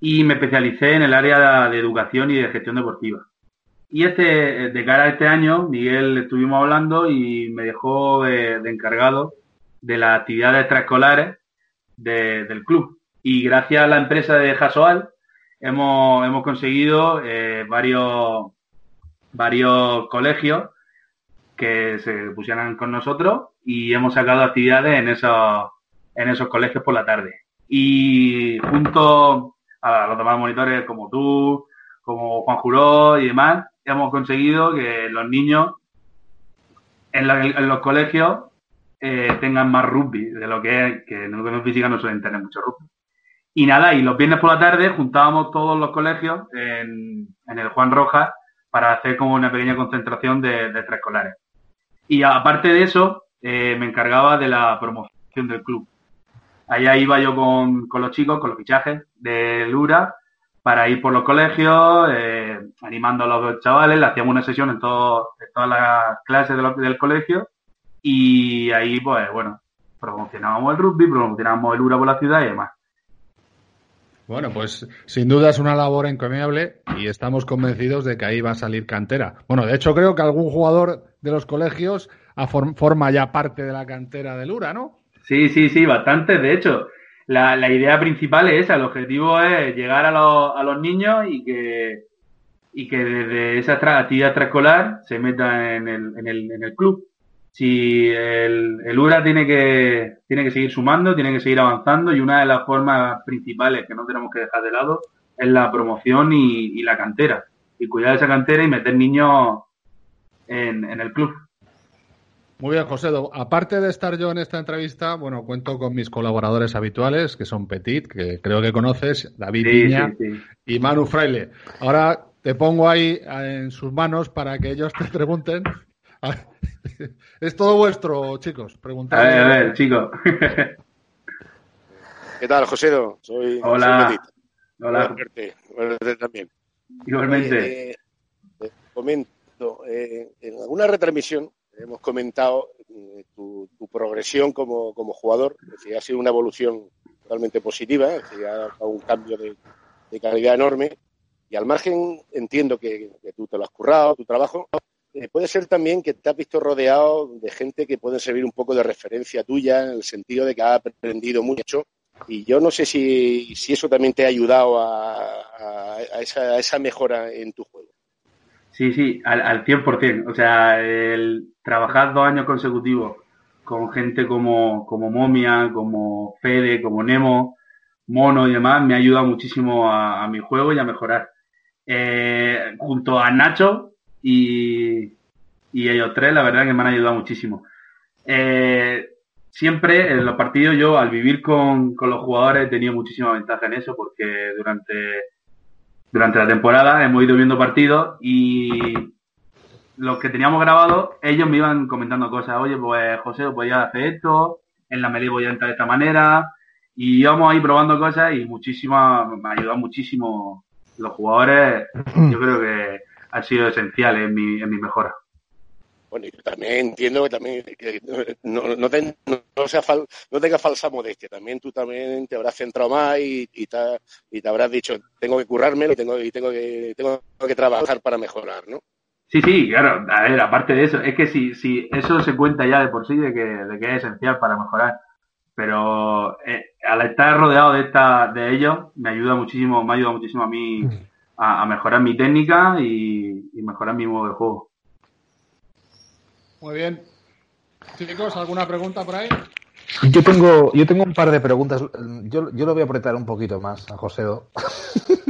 y me especialicé en el área de educación y de gestión deportiva. Y este, de cara a este año, Miguel estuvimos hablando y me dejó de, encargado de las actividades extraescolares del club. Y gracias a la empresa de Jasoal hemos, hemos conseguido eh, varios, varios colegios que se pusieran con nosotros y hemos sacado actividades en esos, en esos colegios por la tarde. Y junto a los demás monitores como tú, como Juan Juró y demás, hemos conseguido que los niños en, los colegios eh, tengan más rugby de lo que es, que en educación física no suelen tener mucho rugby. Y nada, y los viernes por la tarde juntábamos todos los colegios en, el Juan Rojas para hacer como una pequeña concentración de, de extraescolares. Y aparte de eso, eh, me encargaba de la promoción del club. Allá iba yo con, con los chicos, con los fichajes de Lura, para ir por los colegios, eh, animando a los chavales, le hacíamos una sesión en, todas las clases del colegio y ahí, pues bueno, promocionábamos el rugby, promocionábamos el URA por la ciudad y demás. Bueno, pues sin duda es una labor encomiable y estamos convencidos de que ahí va a salir cantera. Bueno, de hecho creo que algún jugador de los colegios forma ya parte de la cantera del URA, ¿no? Sí, sí, sí, bastante. De hecho, la, idea principal es esa, el objetivo es llegar a, los, a los niños y que, y que desde esa actividad extraescolar se metan en el, en el, en el club. Si el, el, URA tiene que, tiene que seguir sumando, tiene que seguir avanzando y una de las formas principales que no tenemos que dejar de lado es la promoción y, y la cantera. Y cuidar esa cantera y meter niños en, en el club. Muy bien, José. Aparte de estar yo en esta entrevista, bueno, cuento con mis colaboradores habituales, que son Petit, que creo que conoces, David Piña y Manu Fraile. Ahora te pongo ahí en sus manos para que ellos te pregunten. (laughs) Es todo vuestro, chicos. Preguntad. A ver, a ver, chicos. ¿Qué tal, José? Soy, Hola. Hola. también. Igualmente. Eh, eh, comento, eh, en alguna retransmisión hemos comentado eh, tu, progresión como, jugador, que ha sido una evolución totalmente positiva, ha dado un cambio de, calidad enorme. Y al margen, entiendo que, tú te lo has currado, tu trabajo. Eh, puede ser también que te has visto rodeado de gente que puede servir un poco de referencia tuya, en el sentido de que ha aprendido mucho. Y yo no sé si, eso también te ha ayudado a esa mejora en tu juego. Sí, sí, al, al 100%. O sea, el trabajar dos años consecutivos con gente como, como Momia, como Fede, como Nemo, Mono y demás, me ha ayudado muchísimo a, mi juego y a mejorar. Eh, junto a Nacho y, y, ellos tres, la verdad que me han ayudado muchísimo. Eh, siempre en los partidos yo, al vivir con, con los jugadores, he tenido muchísima ventaja en eso porque durante durante la temporada hemos ido viendo partidos y los que teníamos grabados, ellos me iban comentando cosas. Oye, pues José, podía hacer esto, en la melee voy a entrar de esta manera. Y íbamos ahí probando cosas y muchísimas, me ha ayudado muchísimo los jugadores. Yo creo que han sido esenciales en mi, en mi mejora. Bueno, y también entiendo que también no, no, tenga falsa modestia. También tú también te habrás centrado más y, te, y te habrás dicho, tengo que currarme y tengo, y tengo, que, tengo que trabajar para mejorar, ¿no? Sí, sí, claro. A ver, aparte de eso, es que si, si eso se cuenta ya de por sí de que, de que es esencial para mejorar. Pero eh, al estar rodeado de esta, de ellos, me ayuda muchísimo, me ayuda muchísimo a mí mm. a, mejorar mi técnica y, y mejorar mi modo de juego. Muy bien. Chicos, ¿alguna pregunta por ahí? Yo tengo, yo tengo un par de preguntas. Yo, yo lo voy a apretar un poquito más a Josedo.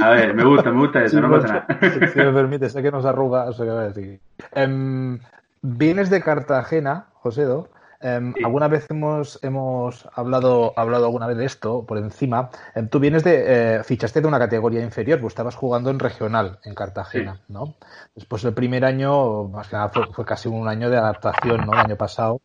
A ver, me gusta, me gusta eso, no pasa nada. Si, me permite, sé que nos arruga, eso que voy a decir. Em, vienes de Cartagena, Josedo. Em, alguna vez hemos, hemos hablado, hablado alguna vez de esto por encima. Em, tú vienes de, eh, fichaste de una categoría inferior, pues estabas jugando en regional en Cartagena, ¿no? Después el primer año, más que nada fue, casi un año de adaptación, ¿no? El año pasado.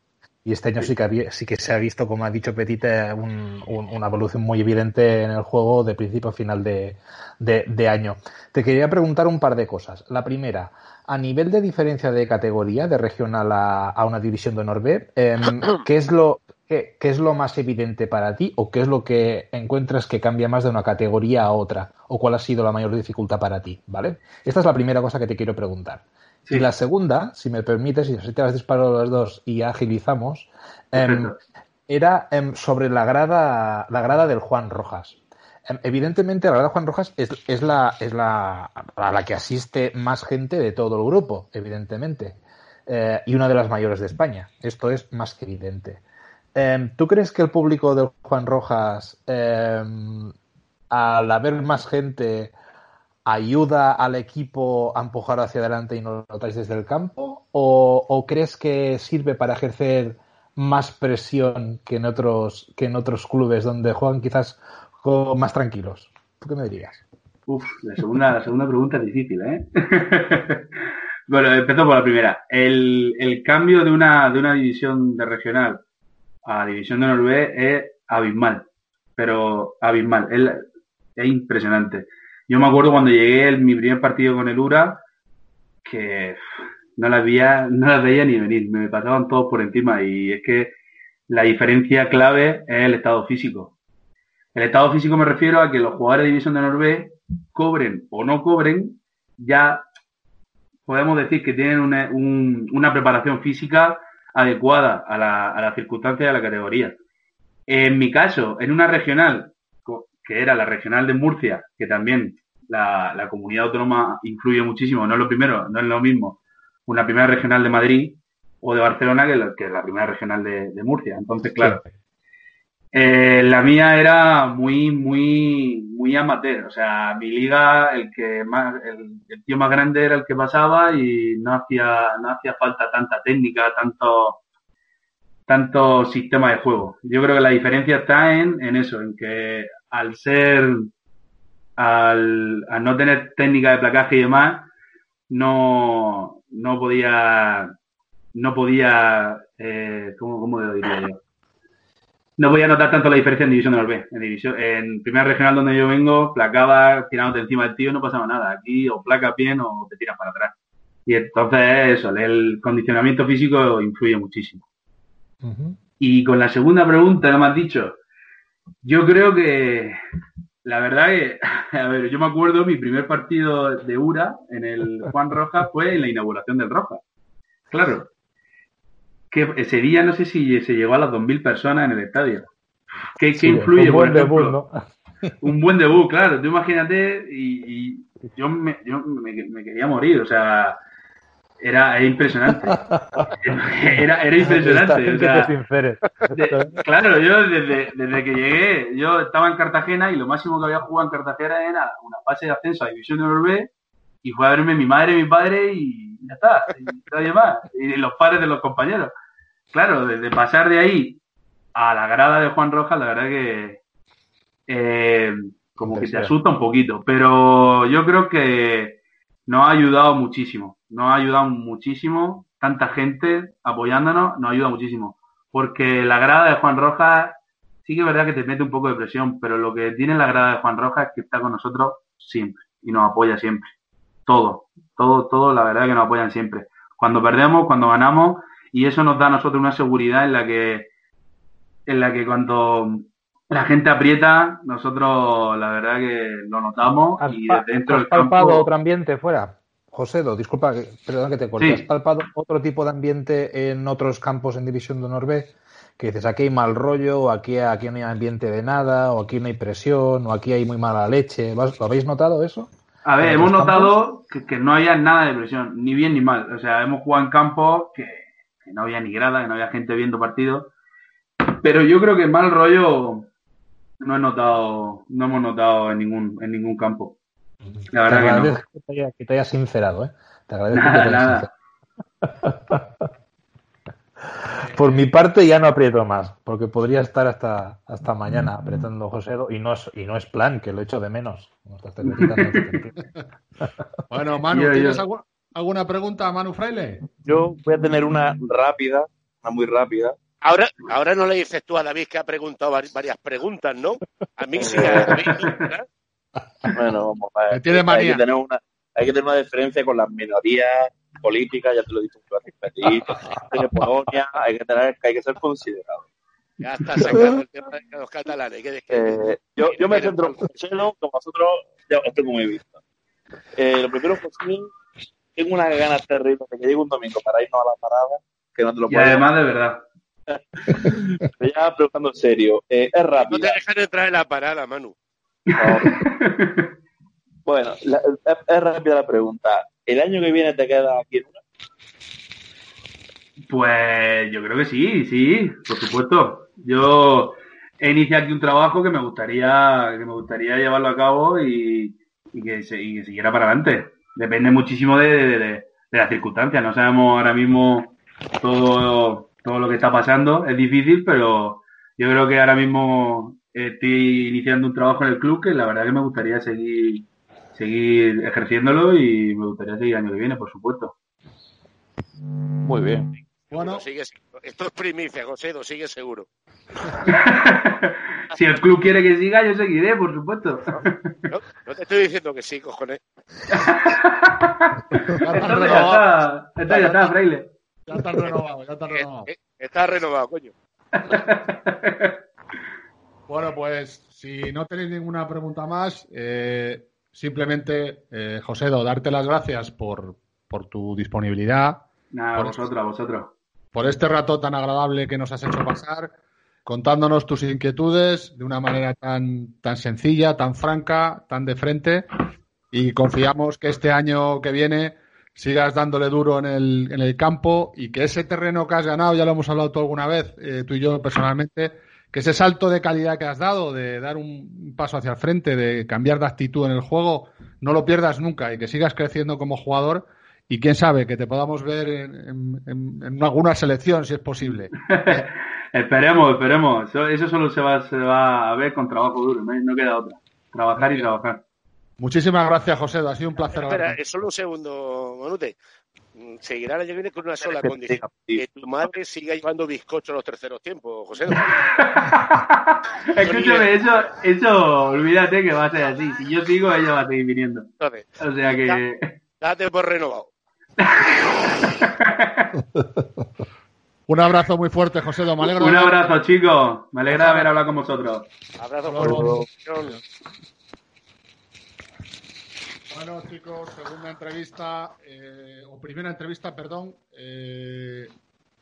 Y este año sí, que, sí que se ha visto, como ha dicho Petit, eh, una evolución muy evidente en el juego de principio a final de, de año. Te quería preguntar un par de cosas. La primera, a nivel de diferencia de categoría, de regional a, una división de honor B, em, (clears throat) ¿qué, es lo, qué, es lo más evidente para ti o qué es lo que encuentras que cambia más de una categoría a otra? ¿O cuál ha sido la mayor dificultad para ti? ¿Vale? Esta es la primera cosa que te quiero preguntar. Y la segunda, si me permites, y así te las disparo las dos y agilizamos, em, era em, sobre la grada, la grada del Juan Rojas. Em, evidentemente, la verdad, Juan Rojas es, es, la, es la, a la que asiste más gente de todo el grupo, evidentemente. Eh, y una de las mayores de España. Esto es más que evidente. ¿Tú crees que el público de Juan Rojas, al haber más gente, ayuda al equipo a empujar hacia adelante y no lo notáis desde el campo? ¿O, crees que sirve para ejercer más presión que en otros, que en otros clubes donde juegan quizás más tranquilos. ¿Tú qué me dirías? Uf, la segunda, la segunda pregunta es difícil, ¿eh? (laughs) bueno, empezó por la primera. El, el, cambio de una, de una división de regional a división de Noruega es abismal, pero abismal, es, es impresionante. Yo me acuerdo cuando llegué en mi primer partido con el URA, que no las veía, no las veía ni venir, me pasaban todos por encima y es que la diferencia clave es el estado físico. El estado físico me refiero a que los jugadores de División de Norbe cobren o no cobren, ya podemos decir que tienen una, preparación física adecuada a la, a la circunstancia de la categoría. En mi caso, en una regional, que era la regional de Murcia, que también la, comunidad autónoma influye muchísimo, no es lo primero, no es lo mismo una primera regional de Madrid o de Barcelona que, la, primera regional de, Murcia. Entonces, claro, eh, la mía era muy, muy, muy amateur. O sea, mi liga, el que más, el, tío más grande era el que pasaba y no hacía, no hacía falta tanta técnica, tanto, tanto sistema de juego. Yo creo que la diferencia está en, en eso, en que al ser, al, al no tener técnica de placaje y demás, no, no podía, no podía, eh, ¿cómo, ¿cómo, lo diría yo? No podía notar tanto la diferencia en división de los B. En, división, en primera regional donde yo vengo, placaba tirándote encima del tío no pasaba nada. Aquí o placa bien o te tiras para atrás. Y entonces eso, el condicionamiento físico influye muchísimo. Y con la segunda pregunta que me has dicho, yo creo que la verdad que, (laughs) a ver, yo me acuerdo mi primer partido de URA en el (laughs) Juan Rojas fue en la inauguración del Rojas. Claro. Que ese día no sé si se llegó a las 2.000 personas en el estadio. ¿Qué, ¿qué influye? Un buen debut, ¿no? (laughs) Un buen debut, claro. Tú imagínate, y, yo, me, yo me, me, quería morir, o sea, era, impresionante. Era, era impresionante. (laughs) O sea, claro, yo desde, desde, que llegué, yo estaba en Cartagena y lo máximo que había jugado en Cartagena era una fase de ascenso a División de B y fue a verme mi madre mi padre y ya está, y nadie más. Y los padres de los compañeros. Claro, desde pasar de ahí a la grada de Juan Rojas, la verdad que eh, como que te asusta un poquito. Pero yo creo que nos ha ayudado muchísimo nos ha ayudado muchísimo, tanta gente apoyándonos, nos ayuda muchísimo. Porque la grada de Juan Rojas sí que es verdad que te mete un poco de presión, pero lo que tiene la grada de Juan Rojas es que está con nosotros siempre y nos apoya siempre. Todo, todo, todo, la verdad que nos apoyan siempre. Cuando perdemos, cuando ganamos, y eso nos da a nosotros una seguridad en la que, en la que cuando la gente aprieta, nosotros la verdad que lo notamos y desde dentro del campo... otro ambiente fuera? José, disculpa, perdón que te corte. ¿Has palpado otro tipo de ambiente en otros campos en División de Honor B? Que dices, aquí hay mal rollo, o aquí, aquí no hay ambiente de nada, o aquí no hay presión, o aquí hay muy mala leche. ¿Lo habéis notado eso? A ver, hemos notado que, no haya nada de presión, ni bien ni mal. O sea, hemos jugado en campos que, no había ni grada, que no había gente viendo partidos. Pero yo creo que mal rollo no he notado, no hemos notado en ningún, en ningún campo. La verdad te agradezco que, te haya, que, te sincerado, ¿eh? Te agradezco que te sincerado. (laughs) Por mi parte ya no aprieto más, porque podría estar hasta, hasta mañana apretando José y no es, y no es plan, que lo echo de menos. (laughs) bueno, Manu, ¿tienes alguna pregunta, Manu Fraile? Yo voy a tener una rápida, una muy rápida. Ahora, ahora no le dices tú a David que ha preguntado varias preguntas, ¿no? A mí sí, a David, bueno, (laughs) vamos a ver. Hay que, tener una, hay que tener una diferencia con las minorías políticas, ya te lo he dicho en Polonia, hay que, tener, hay que ser considerado. Ya está sacando el tema de los catalanes. eh, yo, yo me centro en Joselo, como vosotros ya os tengo muy visto. Eh, lo primero, José, tengo una ganas terrible de que llegue un domingo para irnos a la parada, que no te lo puedo. Y además, de verdad. (laughs) Pero ya preguntando en serio, eh, es rápido. No te dejan entrar en la parada, Manu. Bueno, es, rápida la pregunta. ¿El año que viene te queda aquí? Pues yo creo que sí, sí, por supuesto. Yo he iniciado aquí un trabajo que me gustaría, que me gustaría llevarlo a cabo y, que, siguiera para adelante. Depende muchísimo de, de, las circunstancias. No sabemos ahora mismo todo, todo lo que está pasando. Es difícil, pero yo creo que ahora mismo estoy iniciando un trabajo en el club que la verdad que me gustaría seguir seguir ejerciéndolo y me gustaría seguir el año que viene, por supuesto. Muy bien. Bueno, esto es primicia, José, sigue seguro. (laughs) si el club quiere que siga, yo seguiré, por supuesto. No, te estoy diciendo que sí, cojones. (laughs) ya está, ya está, Fraile. Ya está renovado, ya está renovado. Eh, eh, está renovado, coño. (laughs) Bueno, pues si no tenéis ninguna pregunta más, eh, simplemente, eh, Josédo, darte las gracias por, por tu disponibilidad. Nada, por vosotros, a vosotros. Por este rato tan agradable que nos has hecho pasar, contándonos tus inquietudes de una manera tan, tan sencilla, tan franca, tan de frente. Y confiamos que este año que viene sigas dándole duro en el, en el campo y que ese terreno que has ganado, ya lo hemos hablado tú alguna vez, eh, tú y yo personalmente, que ese salto de calidad que has dado, de dar un paso hacia el frente, de cambiar de actitud en el juego, no lo pierdas nunca y que sigas creciendo como jugador y quién sabe que te podamos ver en, alguna selección si es posible. (laughs) esperemos, esperemos. Eso, solo se va, se va a ver con trabajo duro, no, queda otra. Trabajar y trabajar. Muchísimas gracias, José. Ha sido un placer. Espera, solo un segundo, Manute. Seguirá la viene con una sola condición: que tu madre siga llevando bizcocho en los terceros tiempos, José. (laughs) Escúchame, eso, eso, olvídate que va a ser así. Si yo sigo, ella va a seguir viniendo. o sea que. Date por renovado. (laughs) Un abrazo muy fuerte, José. Me alegro Un abrazo, chicos. Me alegra haber hablado con vosotros. Abrazo por Bueno, chicos, segunda entrevista, eh, o primera entrevista, perdón. Eh,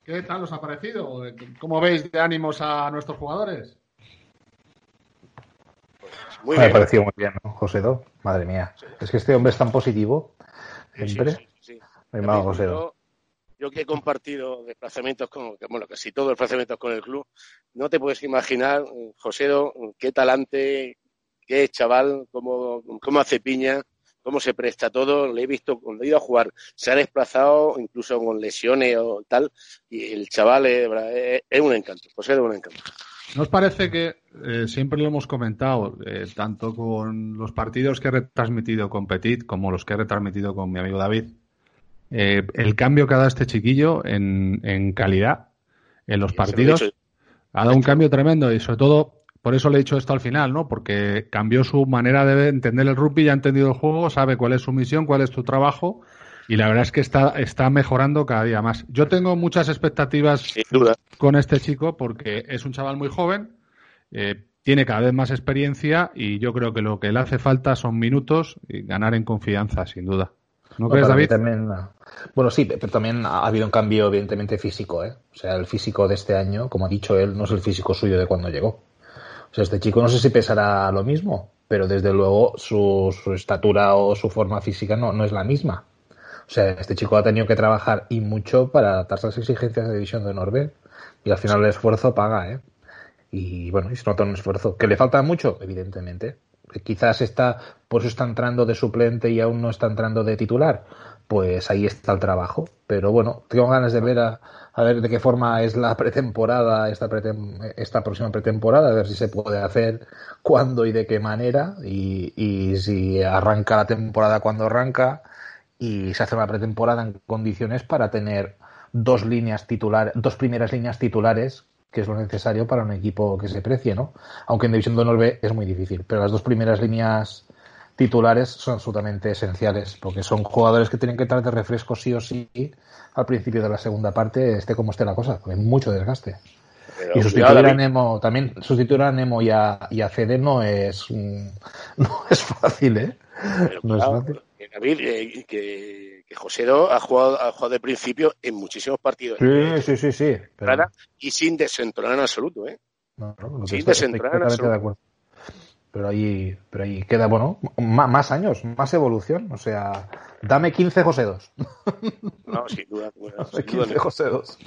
¿Qué tal os ha parecido? ¿Cómo veis de ánimos a nuestros jugadores? Muy me ha parecido muy bien, ¿no? José Do. Madre mía. Es que este hombre es tan positivo. Siempre. Sí, José Do yo que he compartido desplazamientos con, bueno, casi todos los desplazamientos con el club, no te puedes imaginar, Josédo, qué talante, qué chaval, cómo, cómo hace piña, cómo se presta todo. Le he visto cuando he ido a jugar, se ha desplazado incluso con lesiones o tal, y el chaval es, un encanto. José es un encanto. ¿Nos parece que eh, siempre lo hemos comentado, eh, tanto con los partidos que he retransmitido con Petit como los que he retransmitido con mi amigo David, eh, el cambio que ha dado este chiquillo en, calidad en los partidos ha dado un cambio tremendo y sobre todo por eso le he dicho esto al final, ¿no? Porque cambió su manera de entender el rugby, ya ha entendido el juego, sabe cuál es su misión, cuál es tu trabajo y la verdad es que está, está mejorando cada día más. Yo tengo muchas expectativas con este chico porque es un chaval muy joven, eh, tiene cada vez más experiencia y yo creo que lo que le hace falta son minutos y ganar en confianza, sin duda. ¿No, crees, David? También, bueno, sí, pero también ha habido un cambio evidentemente físico, ¿eh? O sea, el físico de este año, como ha dicho él, no es el físico suyo de cuando llegó. O sea, este chico no sé si pesará lo mismo, pero desde luego su, estatura o su forma física no, no es la misma. O sea, este chico ha tenido que trabajar y mucho para adaptarse a las exigencias de división de Norbe. Y al final el esfuerzo paga, ¿eh? Y bueno, y se nota un esfuerzo. ¿Que le falta mucho? Evidentemente. Quizás está, por eso está entrando de suplente y aún no está entrando de titular pues ahí está el trabajo. Pero bueno, tengo ganas de ver a, ver de qué forma es la pretemporada, esta, esta próxima pretemporada, a ver si se puede hacer, cuándo y de qué manera, y, y si arranca la temporada cuando arranca, y se hace una pretemporada en condiciones para tener dos líneas titulares, dos primeras líneas titulares, que es lo necesario para un equipo que se precie, ¿no? Aunque en División de Honor B es muy difícil, pero las dos primeras líneas titulares son absolutamente esenciales, porque son jugadores que tienen que entrar de refresco sí o sí al principio de la segunda parte, esté como esté la cosa, porque hay mucho desgaste. y sustituir a Nemo, también sustituir a Nemo y a, y a Fede no es, (laughs) no es fácil, ¿eh? no es fácil. David, eh, que, que José ha jugado, ha jugado de principio en muchísimos partidos. Sí, sí, sí, sí. Y sin desentronar en absoluto, ¿eh? sin desentronar en absoluto pero ahí, pero ahí queda, bueno, más, años, más evolución. O sea, dame 15 José 2. No, sin duda. Bueno, 15 José 2.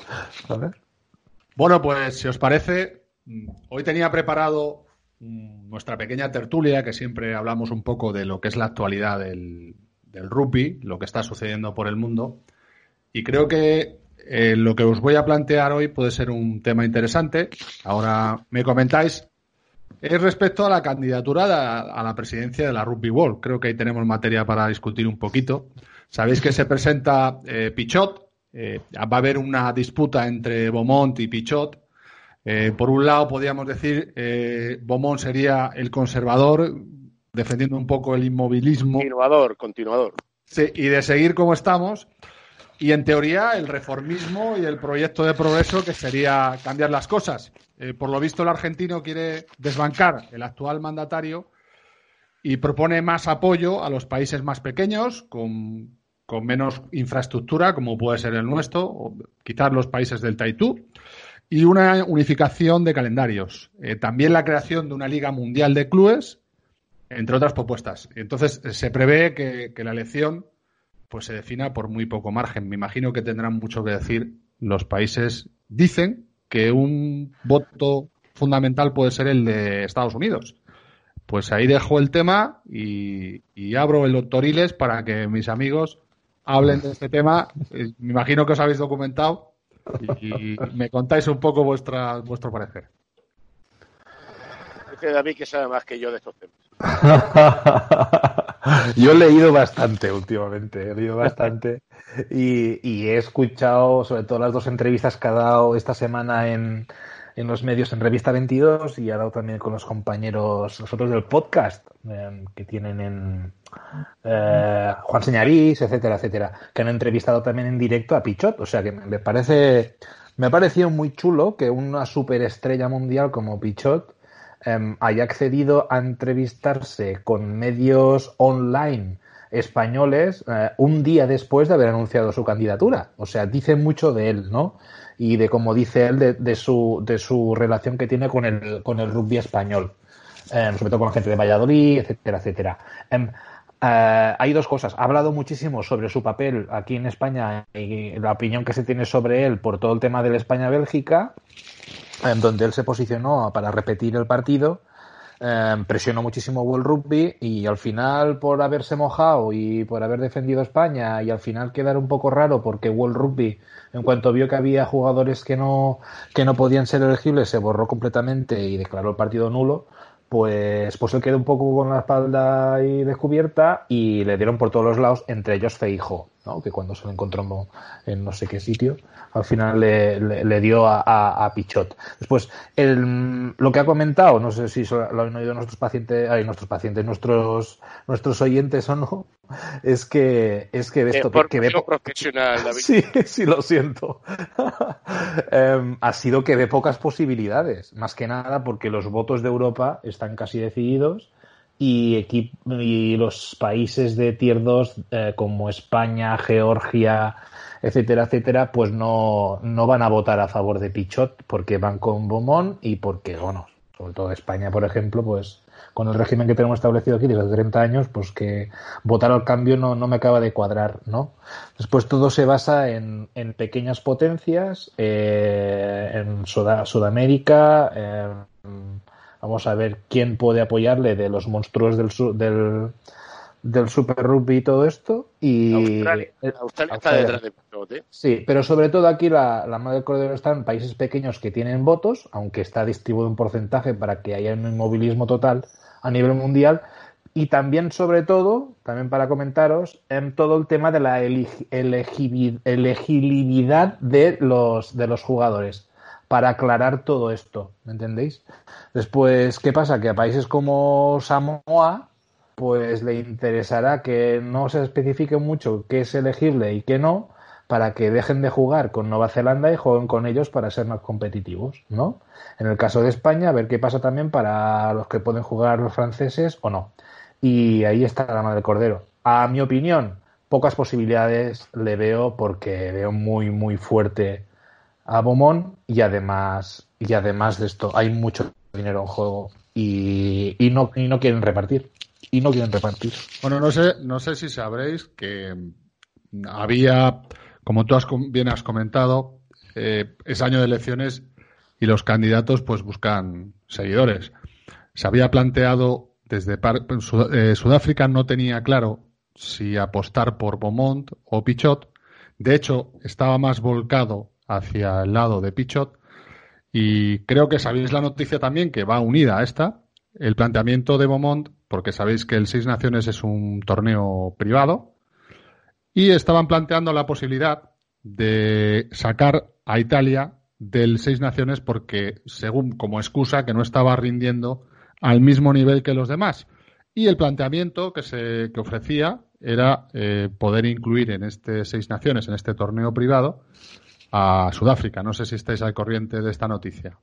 Bueno, pues si os parece, hoy tenía preparado mm, nuestra pequeña tertulia, que siempre hablamos un poco de lo que es la actualidad del, del rugby, lo que está sucediendo por el mundo. Y creo que eh, lo que os voy a plantear hoy puede ser un tema interesante. Ahora me comentáis es respecto a la candidatura a la presidencia de la Rugby World. Creo que ahí tenemos materia para discutir un poquito. Sabéis que se presenta eh, Pichot. Eh, va a haber una disputa entre Beaumont y Pichot. Eh, por un lado, podríamos decir, Beaumont sería el conservador, defendiendo un poco el inmovilismo. Continuador, continuador. Sí, y de seguir como estamos. Y en teoría, el reformismo y el proyecto de progreso que sería cambiar las cosas. Eh, por lo visto, el argentino quiere desbancar el actual mandatario y propone más apoyo a los países más pequeños, con, menos infraestructura, como puede ser el nuestro, o los países del Taitú, y una unificación de calendarios. Eh, también la creación de una Liga Mundial de Clubes, entre otras propuestas. Entonces, se prevé que, que la elección pues se defina por muy poco margen. Me imagino que tendrán mucho que decir los países. Dicen que un voto fundamental puede ser el de Estados Unidos. Pues ahí dejo el tema y, abro el doctoriles para que mis amigos hablen de este tema. Eh, me imagino que os habéis documentado y, me contáis un poco vuestra, vuestro parecer. Dice David que sabe más que yo de estos temas. (laughs) (laughs) yo he leído bastante últimamente, he leído bastante y, he escuchado sobre todo las dos entrevistas que ha dado esta semana en, en los medios en Revista 22 y ha dado también con los compañeros nosotros del podcast em, que tienen en eh, Juan Señarís, etcétera, etcétera, que han entrevistado también en directo a Pichot. O sea que me parece, me ha parecido muy chulo que una superestrella mundial como Pichot em, haya accedido a entrevistarse con medios online españoles eh, un día después de haber anunciado su candidatura. O sea, dice mucho de él, ¿no? y de, como dice él, de, su, de su relación que tiene con el, con el rugby español, em, sobre todo con la gente de Valladolid, etcétera, etcétera. Em, eh, hay dos cosas. Ha hablado muchísimo sobre su papel aquí en España y la opinión que se tiene sobre él por todo el tema de la España-Bélgica, en donde él se posicionó para repetir el partido. Em, presionó muchísimo World Rugby y al final por haberse mojado y por haber defendido España y al final quedar un poco raro porque World Rugby en cuanto vio que había jugadores que no, que no podían ser elegibles, se borró completamente y declaró el partido nulo. Pues, pues él quedó un poco con la espalda ahí descubierta y le dieron por todos los lados, entre ellos Feijo, ¿no? que cuando se lo encontró en no sé qué sitio, al final le, le, dio a, a, Pichot. Después, el, lo que ha comentado, no sé si lo han oído nuestros pacientes, ay, nuestros pacientes, nuestros, nuestros oyentes o no, es que es que esto que, que ve profesional (laughs) David. sí sí lo siento (laughs) em, ha sido que ve pocas posibilidades más que nada porque los votos de Europa están casi decididos y, y los países de tier 2 eh, como España Georgia etcétera etcétera pues no, no van a votar a favor de Pichot porque van con Beaumont y porque bueno sobre todo España por ejemplo pues con el régimen que tenemos establecido aquí desde hace 30 años, pues que votar al cambio no, no me acaba de cuadrar, ¿no? Después todo se basa en, en pequeñas potencias, eh, en Sudamérica, vamos a ver quién puede apoyarle de los monstruos del, del, del Super Rugby y todo esto. Y Australia, está detrás de ¿eh? Sí, pero sobre todo aquí la, la madre del cordero está en países pequeños que tienen votos, aunque está distribuido un porcentaje para que haya un inmovilismo total a nivel mundial y también, sobre todo, también para comentaros, en todo el tema de la elegibilidad de los, de los jugadores, para aclarar todo esto, ¿me entendéis? Después, ¿qué pasa? Que a países como Samoa, pues le interesará que no se especifique mucho qué es elegible y qué no, para que dejen de jugar con Nueva Zelanda y jueguen con ellos para ser más competitivos, ¿no? En el caso de España, a ver qué pasa también para los que pueden jugar los franceses o no. Y ahí está la madre del cordero. A mi opinión, pocas posibilidades le veo porque veo muy, muy fuerte a Beaumont y además, y además de esto, hay mucho dinero en juego y, y, no, y no quieren repartir. Y no quieren repartir. Bueno, no sé, no sé si sabréis que había como tú has, bien has comentado, eh, es año de elecciones y los candidatos pues buscan seguidores. Se había planteado desde eh, Sudáfrica no tenía claro si apostar por Beaumont o Pichot. De hecho, estaba más volcado hacia el lado de Pichot. Y creo que sabéis la noticia también que va unida a esta, el planteamiento de Beaumont, porque sabéis que el Seis Naciones es un torneo privado, y estaban planteando la posibilidad de sacar a Italia del Seis Naciones porque, según como excusa, que no estaba rindiendo al mismo nivel que los demás. Y el planteamiento que se que ofrecía era eh, poder incluir en este Seis Naciones, en este torneo privado, a Sudáfrica. No sé si estáis al corriente de esta noticia.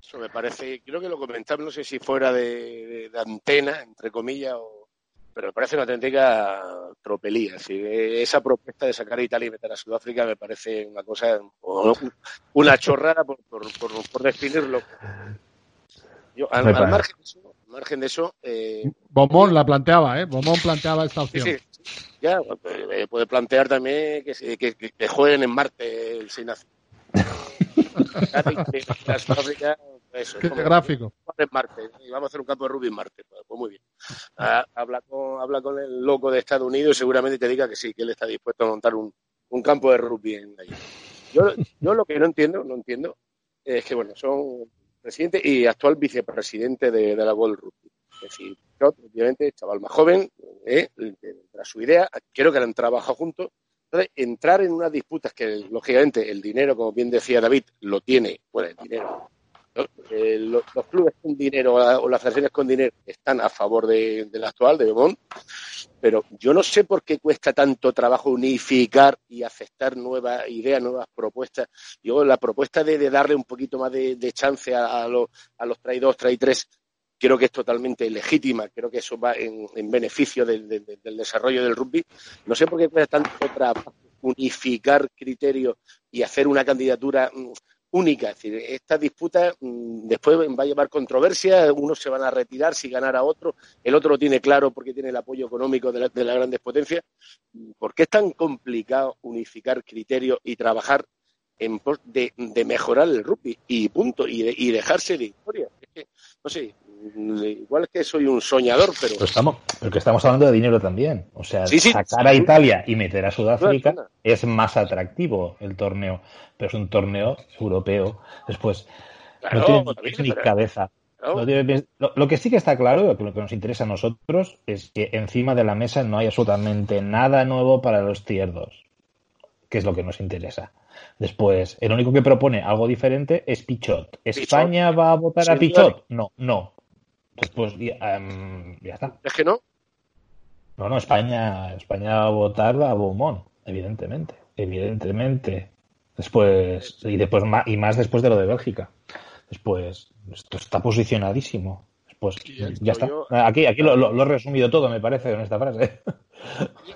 Eso me parece, creo que lo comentamos, no sé si fuera de antena, entre comillas, o pero me parece una auténtica tropelía. esa propuesta de sacar a Italia y meter a Sudáfrica me parece una cosa, una chorrada por, por, definirlo. al, margen de eso, eh, Bomón la planteaba, ¿eh? Bomón planteaba esta opción. Sí, ya, eh, puede plantear también que, que, que, jueguen en Marte el Eso, Qué gráfico. Marte, y vamos a hacer un campo de rugby en Marte. Pues, pues muy bien. Ah, habla, con, habla con el loco de Estados Unidos y seguramente te diga que sí, que él está dispuesto a montar un, un campo de rugby en allí. Yo, yo lo que no entiendo, no entiendo, es que, bueno, son presidente y actual vicepresidente de, de la World Rugby. Es decir, obviamente, chaval más joven, eh, tras su idea, creo que han trabajado juntos. Entonces, entrar en unas disputas que, lógicamente, el dinero, como bien decía David, lo tiene, bueno, el dinero. Eh, los, clubes con dinero o las federaciones con dinero están a favor de, del actual, de Bemont, pero yo no sé por qué cuesta tanto trabajo unificar y aceptar nuevas ideas, nuevas propuestas. Yo la propuesta de, de darle un poquito más de, de chance a, los, a los creo que es totalmente legítima, creo que eso va en, en beneficio del, desarrollo del rugby. No sé por qué cuesta tanto trabajo unificar criterios y hacer una candidatura mm, única. Es decir, esta disputa mm, después va a llevar controversia, unos se van a retirar si ganara otro, el otro lo tiene claro porque tiene el apoyo económico de, la, de las grandes potencias. ¿Por qué es tan complicado unificar criterios y trabajar en pos de, de mejorar el rugby y punto, y, de, y dejarse de historia? Es que, no sé, igual que soy un soñador, pero... Pero estamos, porque estamos hablando de dinero también. O sea, sí, sí, sacar a Italia y meter a Sudáfrica no, es más atractivo el torneo, pero es un torneo europeo. Después, claro, no tiene también, ni pero... cabeza. No lo, lo, que sí que está claro, lo que nos interesa a nosotros, es que encima de la mesa no hay absolutamente nada nuevo para los tierdos, que es lo que nos interesa. Después, el único que propone algo diferente es Pichot. ¿España Pichot. va a votar a Pichot? No, no. Después, ya, um, ya está. ¿Es que no? No, no, España, España va a votar a Beaumont, evidentemente. Evidentemente. Después, y después y más después de lo de Bélgica. Después, esto está posicionadísimo. Después, ya está. Yo, aquí, aquí lo, lo, lo, he resumido todo, me parece, en esta frase. (laughs)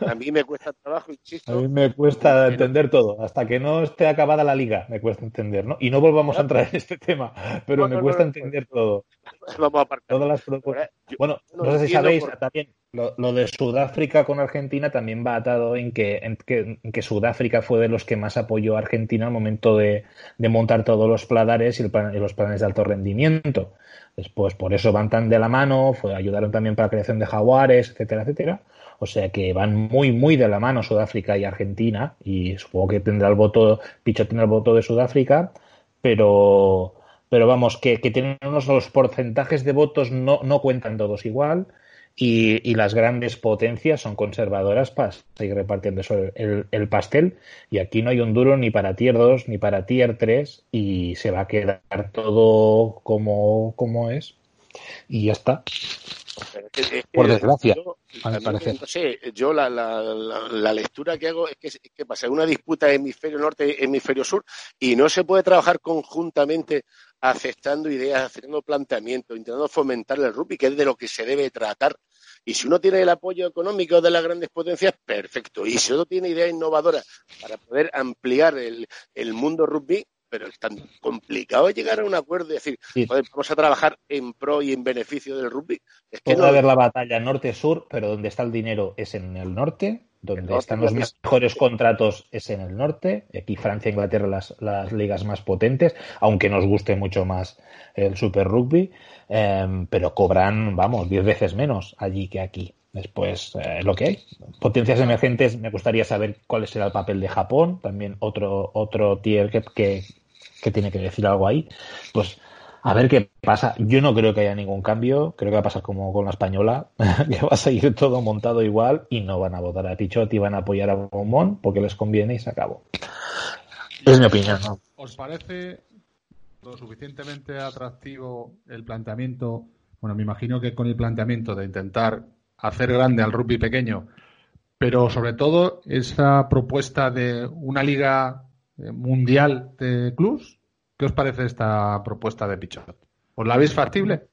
A mí me cuesta trabajo, insisto. A mí me cuesta entender todo. Hasta que no esté acabada la liga, me cuesta entender, ¿no? Y no volvamos a entrar en este tema, pero no, me cuesta no, entender todo. (laughs) Vamos a apartar. Todas las propuestas. Bueno, no, sé si sabéis por... también, lo, lo, de Sudáfrica con Argentina también va atado en que, en que, en que, Sudáfrica fue de los que más apoyó a Argentina al momento de, de montar todos los pladares y, el plan, y, los planes de alto rendimiento. Después, por eso van tan de la mano, fue, ayudaron también para la creación de jaguares, etcétera, etcétera. O sea que van muy, muy de la mano Sudáfrica y Argentina. Y supongo que tendrá el voto, Pichot tendrá el voto de Sudáfrica, pero, pero vamos, que, que tienen unos los porcentajes de votos no, no cuentan todos igual. Y, y, las grandes potencias son conservadoras para seguir repartiendo el, el, pastel. Y aquí no hay un duro ni para tier 2 ni para tier 3 y se va a quedar todo como, como es. Y ya está. Es que, Por desgracia. Yo, no sé, yo la, la, la, la, lectura que hago es que, es que pasa una disputa hemisferio norte, hemisferio sur, y no se puede trabajar conjuntamente aceptando ideas, haciendo planteamientos, intentando fomentar el rugby, que es de lo que se debe tratar. Y si uno tiene el apoyo económico de las grandes potencias, perfecto. Y si uno tiene ideas innovadoras para poder ampliar el, el mundo rugby, pero es tan complicado llegar a un acuerdo y decir, sí. joder, vamos a trabajar en pro y en beneficio del rugby. Es que Puede no... haber la batalla norte-sur, pero donde está el dinero es en el norte, donde el norte, están los mejores contratos es en el norte, aquí Francia e Inglaterra las, las ligas más potentes, aunque nos guste mucho más el Super Rugby, eh, pero cobran, vamos, diez veces menos allí que aquí. Después, eh, lo que hay. Potencias emergentes, me gustaría saber cuál será el papel de Japón, también otro, otro tier que, que, que tiene que decir algo ahí. Pues a ver qué pasa. Yo no creo que haya ningún cambio. Creo que va a pasar como con la española, (laughs) que va a seguir todo montado igual y no van a votar a Pichot y van a apoyar a Beaumont porque les conviene y se acabó. Es mi opinión. ¿Os parece lo suficientemente atractivo el planteamiento? Bueno, me imagino que con el planteamiento de intentar hacer grande al rugby pequeño, pero sobre todo esa propuesta de una liga mundial de clubs. ¿Qué os parece esta propuesta de Pichot? ¿Os la veis factible?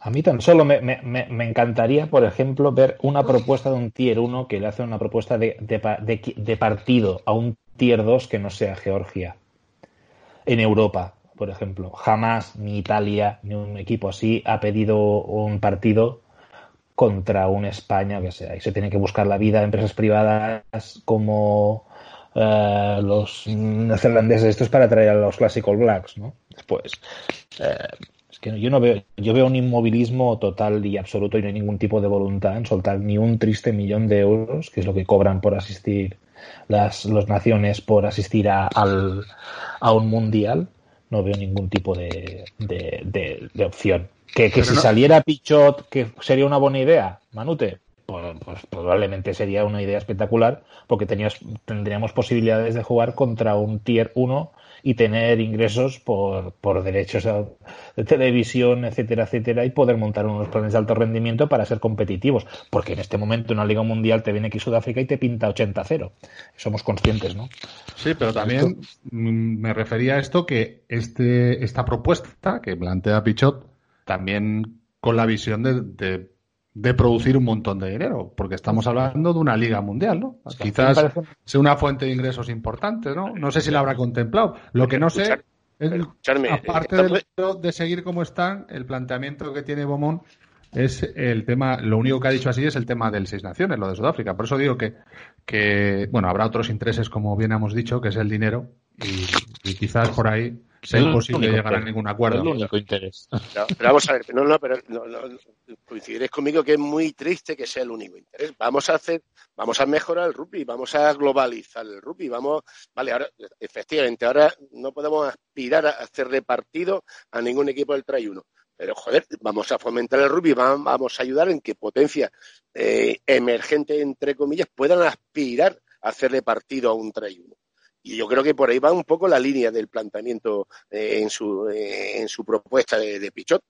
A mí tan solo me, me, me, encantaría, por ejemplo, ver una propuesta de un tier 1 que le hace una propuesta de, de, de, de partido a un tier 2 que no sea Georgia. En Europa, por ejemplo. Jamás ni Italia ni un equipo así ha pedido un partido contra un España que sea. Y se tiene que buscar la vida de empresas privadas como eh, los neerlandeses. Esto es para traer a los Classical Blacks, ¿no? Después. Eh, es que yo no veo, yo veo un inmovilismo total y absoluto y no hay ningún tipo de voluntad en soltar ni un triste millón de euros, que es lo que cobran por asistir las los naciones por asistir a, al, a un mundial. No veo ningún tipo de, de, de, opción. Que, que si saliera Pichot, que sería una buena idea, Manute, pues, pues, probablemente sería una idea espectacular porque tenías, tendríamos posibilidades de jugar contra un Tier 1 y tener ingresos por, por derechos de televisión, etcétera, etcétera, y poder montar unos planes de alto rendimiento para ser competitivos. Porque en este momento en una Liga Mundial te viene aquí Sudáfrica y te pinta 80-0. Somos conscientes, ¿no? Sí, pero también me refería a esto que este, esta propuesta que plantea Pichot también con la visión de de producir un montón de dinero, porque estamos hablando de una liga mundial, ¿no? Quizás sea una fuente de ingresos importante, ¿no? No sé si la habrá contemplado. Lo que no sé es, aparte de, de, seguir como están, el planteamiento que tiene Bomón es el tema, lo único que ha dicho así es el tema del Seis Naciones, lo de Sudáfrica. Por eso digo que, que bueno, habrá otros intereses, como bien hemos dicho, que es el dinero, y quizás por ahí sea imposible llegar a ningún acuerdo. el único interés. (laughs) pero vamos a ver, no, no, pero no, coincidiréis conmigo que es muy triste que sea el único interés. Vamos a hacer, vamos a mejorar el rugby, vamos a globalizar el rugby, vamos, vale, ahora, efectivamente, ahora no podemos aspirar a hacer repartido a ningún equipo del Tray 1. Pero, joder, vamos a fomentar el rugby, vamos a ayudar en que potencias eh, emergentes, entre comillas, puedan aspirar a hacerle partido a un Tray 1. Y yo creo que por ahí va un poco la línea del planteamiento eh, en, su, eh, en su propuesta de, Pichot.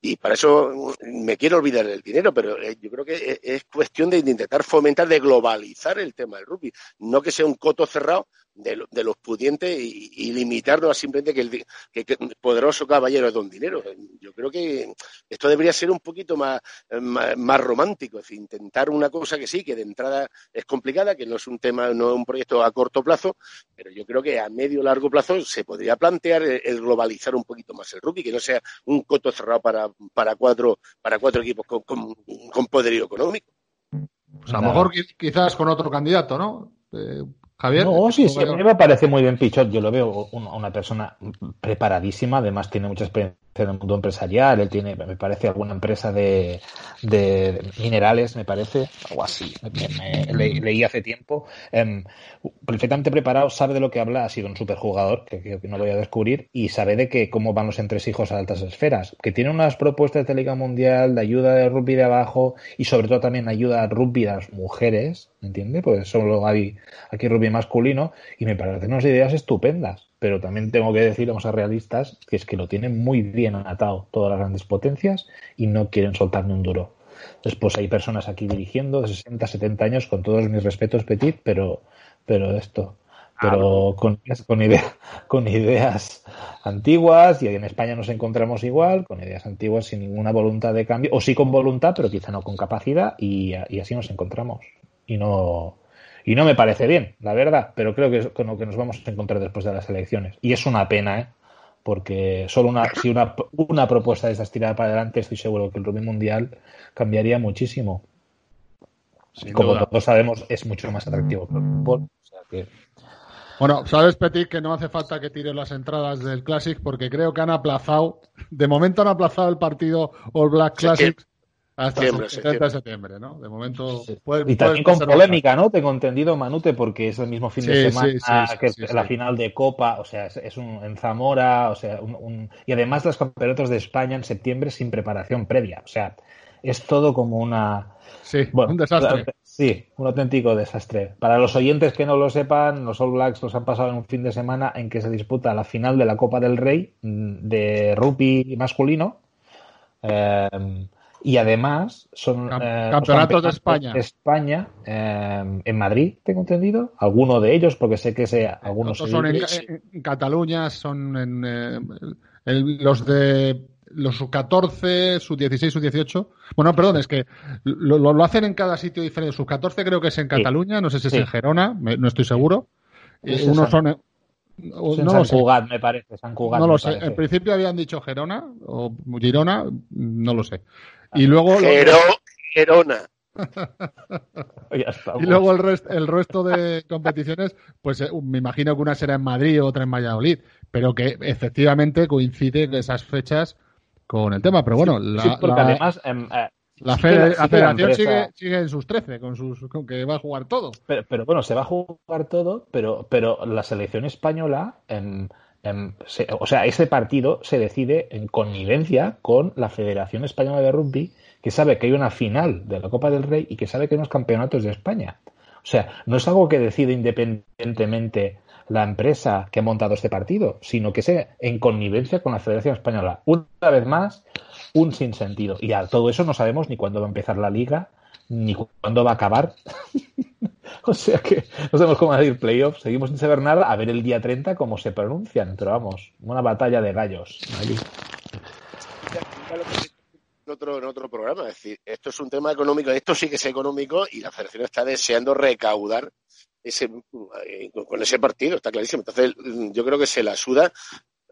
Y para eso me quiero olvidar del dinero, pero eh, yo creo que es cuestión de intentar fomentar, de globalizar el tema del rugby. No que sea un coto cerrado de, de los pudientes y, limitarnos a simplemente que el que, poderoso caballero es don dinero. Yo creo que esto debería ser un poquito más, más, romántico, es decir, intentar una cosa que sí, que de entrada es complicada, que no es un tema, no es un proyecto a corto plazo, pero yo creo que a medio o largo plazo se podría plantear el, globalizar un poquito más el rugby, que no sea un coto cerrado para, para cuatro, para cuatro equipos con, con, poderío económico. Pues a lo mejor quizás con otro candidato, ¿no? Eh, Javier. No, sí, sí, a mí me parece muy bien Pichot. Yo lo veo una persona preparadísima, además tiene mucha experiencia en el mundo empresarial, él tiene, me parece, alguna empresa de, de minerales, me parece, algo así, leí hace tiempo, em, perfectamente preparado, sabe de lo que habla, ha sido un superjugador, que, que, no voy a descubrir, y sabe de que cómo van los entresijos a altas esferas, que tiene unas propuestas de Liga Mundial, de ayuda de rugby de abajo, y sobre todo también ayuda a rugby a las mujeres, ¿me entiende? Pues solo hay aquí rugby masculino, y me parecen unas ideas estupendas pero también tengo que decir, vamos a realistas, que es que lo tienen muy bien atado todas las grandes potencias y no quieren soltar ni un duro. Después hay personas aquí dirigiendo de 60, 70 años, con todos mis respetos, Petit, pero, pero esto, pero con, con, (laughs) con ideas antiguas y en España nos encontramos igual, con ideas antiguas sin ninguna voluntad de cambio, o sí con voluntad, pero quizá no con capacidad, y, y así nos encontramos. Y no, y no me parece bien, la verdad, pero creo que es con lo que nos vamos a encontrar después de las elecciones. Y es una pena, ¿eh? Porque solo una, si una, una propuesta de estas tirada para adelante, estoy seguro que el rugby mundial cambiaría muchísimo. Como todos sabemos, es mucho más atractivo que el fútbol. Bueno, sabes, Petit, que no hace falta que tires las entradas del Classic porque creo que han aplazado, de momento han aplazado el partido All Black Classic hasta septiembre, septiembre, ¿no? De momento. y también con polémica, ¿no? Tengo entendido, Manute, porque es el mismo fin de semana que la final de Copa, o sea, es, un, en Zamora, o sea, un, y además los campeonatos de España en septiembre sin preparación previa, o sea, es todo como una. Sí, un desastre. Sí, un auténtico desastre. Para los oyentes que no lo sepan, los All Blacks los han pasado en un fin de semana en que se disputa la final de la Copa del Rey mm, de rugby masculino. Eh, y además son eh, campeonatos de España. España eh, en Madrid, tengo entendido. Alguno de ellos, porque sé que sea algunos son en, Cataluña, son en, eh, los de los sub-14, sub-16, sub-18. Bueno, perdón, es que lo, lo, hacen en cada sitio diferente. Sub-14 creo que es en Cataluña, no sé si es en Gerona, no estoy seguro. Unos son no San Cugat, me parece. San Cugat, no lo sé. En principio habían dicho Gerona o Girona, no lo sé. Y luego. Gerona. (laughs) y luego el, resto, el resto de competiciones, pues eh, me imagino que una será en Madrid, otra en Valladolid, pero que efectivamente coincide esas fechas con el tema. Pero bueno, la, porque además em, eh, la, federación sigue, sigue, en sus 13, con, sus, con que va a jugar todo. Pero, bueno, se va a jugar todo, pero, pero la selección española, en, o sea, ese partido se decide en connivencia con la Federación Española de Rugby, que sabe que hay una final de la Copa del Rey y que sabe que hay unos campeonatos de España. O sea, no es algo que decide independientemente la empresa que ha montado este partido, sino que sea en connivencia con la Federación Española. Una vez más, un sinsentido. Y a todo eso no sabemos ni cuándo va a empezar la liga, ni cuándo va a acabar. (laughs) o sea que no sabemos cómo decir playoffs. Seguimos sin saber nada. A ver el día 30 cómo se pronuncian. Pero vamos, una batalla de gallos. En otro, en otro programa, es decir, esto es un tema económico, esto sí que es económico y la federación está deseando recaudar ese, eh, con ese partido, está clarísimo. Entonces, yo creo que se la suda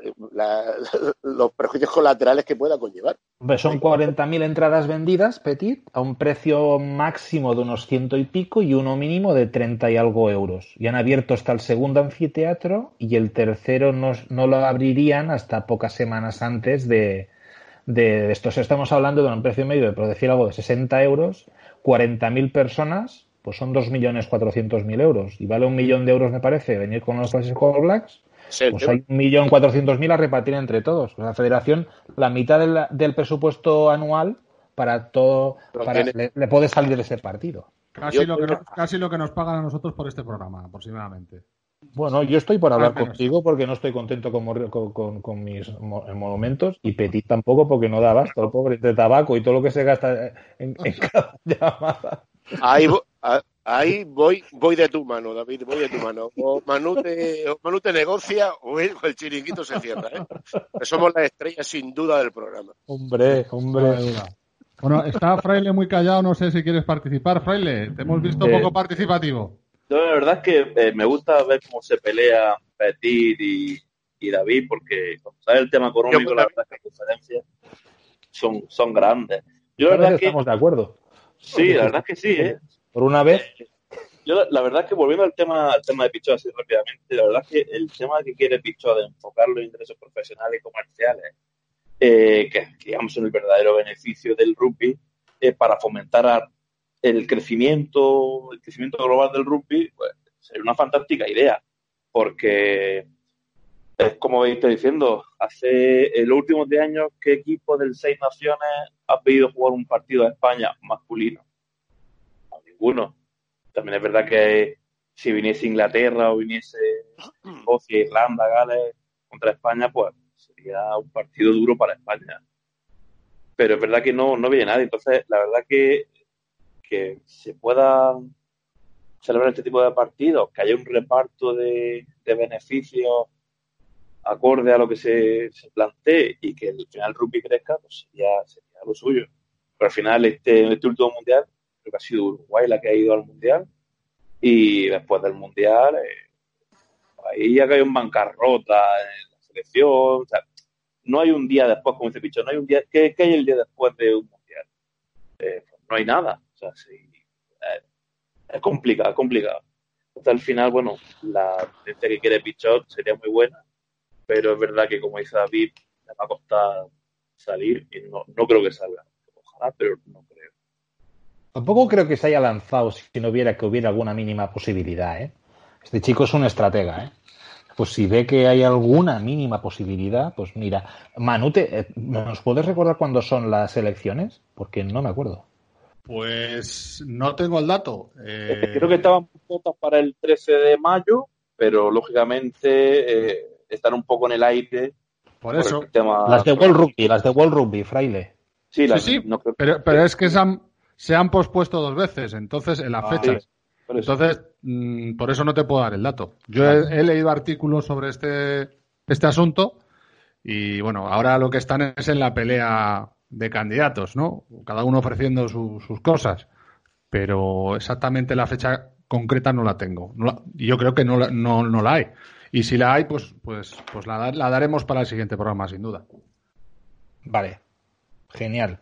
(laughs) los prejuicios colaterales que pueda conllevar. Son 40.000 entradas vendidas, Petit, a un precio máximo de unos ciento y pico y uno mínimo de 30 y algo euros. Y han abierto hasta el segundo anfiteatro y el tercero no, no lo abrirían hasta pocas semanas antes de, de esto. estamos hablando de un precio medio de, por decir algo, de 60 euros, 40.000 personas, pues son 2.400.000 euros. Y vale un millón de euros, me parece, venir con los All Blacks pues hay un millón cuatrocientos mil a repartir entre todos. La federación, la mitad del presupuesto anual para todo, para, le, puede salir de ese partido. Casi lo, que casi lo que nos pagan a nosotros por este programa, aproximadamente. Bueno, yo estoy por hablar contigo porque no estoy contento con, con, mis monumentos y Petit tampoco porque no da abasto, el pobre de tabaco y todo lo que se gasta en, (laughs) cada llamada. Ahí, Ahí voy, voy de tu mano, David, voy de tu mano. O Manu te, negocia o el, chiringuito se cierra. ¿eh? Somos la estrella sin duda del programa. Hombre, hombre. Bueno, está Fraile muy callado, no sé si quieres participar. Fraile, te hemos visto poco participativo. la verdad es que eh, me gusta ver cómo se pelea Petit y, David, porque como sabes el tema económico, la verdad es que las diferencias son, son grandes. Yo la verdad que estamos de acuerdo. Sí, la verdad es que sí, ¿eh? Por una vez. Yo la, verdad es que volviendo al tema, al tema de Pichot así rápidamente, la verdad es que el tema que quiere Pichot de enfocar los intereses profesionales y comerciales, eh, que, digamos son el verdadero beneficio del rugby, es para fomentar el crecimiento, el crecimiento global del rugby, pues sería una fantástica idea, porque es como veis diciendo, hace los últimos 10 años, ¿qué equipo del Seis Naciones ha pedido jugar un partido a España masculino? Ninguno. También es verdad que si viniese Inglaterra o viniese Escocia, Irlanda, Gales contra España, pues sería un partido duro para España. Pero es verdad que no, no viene nadie. Entonces, la verdad que, que se pueda celebrar este tipo de partidos, que haya un reparto de, beneficios acorde a lo que se, se plantee y que el final rugby crezca, pues sería, sería lo suyo. Pero al final, este, este último mundial, que ha sido Uruguay la que ha ido al Mundial. Y después del Mundial, eh, ahí ya caído en bancarrota en la selección. No hay un día después, como dice Pichón, no hay un día. ¿Qué, hay el día después de un Mundial? Eh, no hay nada. O eh, es complicado, es complicado. Entonces, al final, bueno, la gente que quiere Pichot sería muy buena, pero es verdad que, como dice David, le va a costar salir y no, no creo que salga. Ojalá, pero no creo. Tampoco creo que se haya lanzado si no hubiera que hubiera alguna mínima posibilidad. ¿eh? Este chico es un estratega. ¿eh? Pues si ve que hay alguna mínima posibilidad, pues mira. Manute, eh, ¿nos puedes recordar cuándo son las elecciones? Porque no me acuerdo. Pues no tengo el dato. Eh, creo que estaban votos para el 13 de mayo, pero lógicamente eh, están un poco en el aire. Por eso. Las de World Rugby, las de World Rugby, Fraile. Sí, sí, pero, pero, es que han, se han pospuesto dos veces, entonces en las ah, fechas. entonces, mm, por eso no te puedo dar el dato. Yo he, leído artículos sobre este, este asunto y bueno, ahora lo que están es en la pelea de candidatos, ¿no? Cada uno ofreciendo sus cosas. Pero exactamente la fecha concreta no la tengo. y yo creo que no, no, no, la hay. Y si la hay, pues, pues, pues la, la daremos para el siguiente programa, sin duda. Vale. Genial.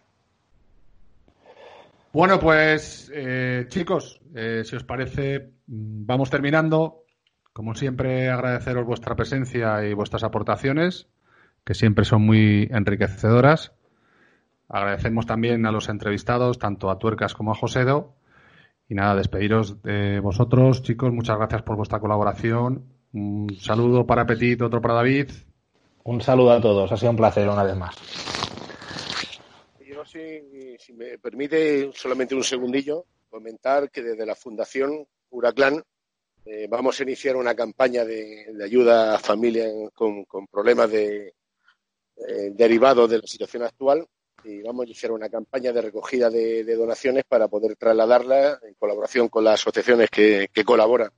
Bueno, pues eh, chicos, eh, si os parece, vamos terminando. Como siempre, agradeceros vuestra presencia y vuestras aportaciones, que siempre son muy enriquecedoras. Agradecemos también a los entrevistados, tanto a Tuercas como a Josedo. Y nada, despediros de vosotros, chicos. Muchas gracias por vuestra colaboración. Un saludo para Petit, otro para David. Un saludo a todos. Ha sido un placer una vez más. Yo, si, me permite, solamente un segundillo, comentar que desde la Fundación Huraclán eh, vamos a iniciar una campaña de, ayuda a familias con, problemas de, eh, derivados de la situación actual y vamos a iniciar una campaña de recogida de, donaciones para poder trasladarla en colaboración con las asociaciones que, colaboran,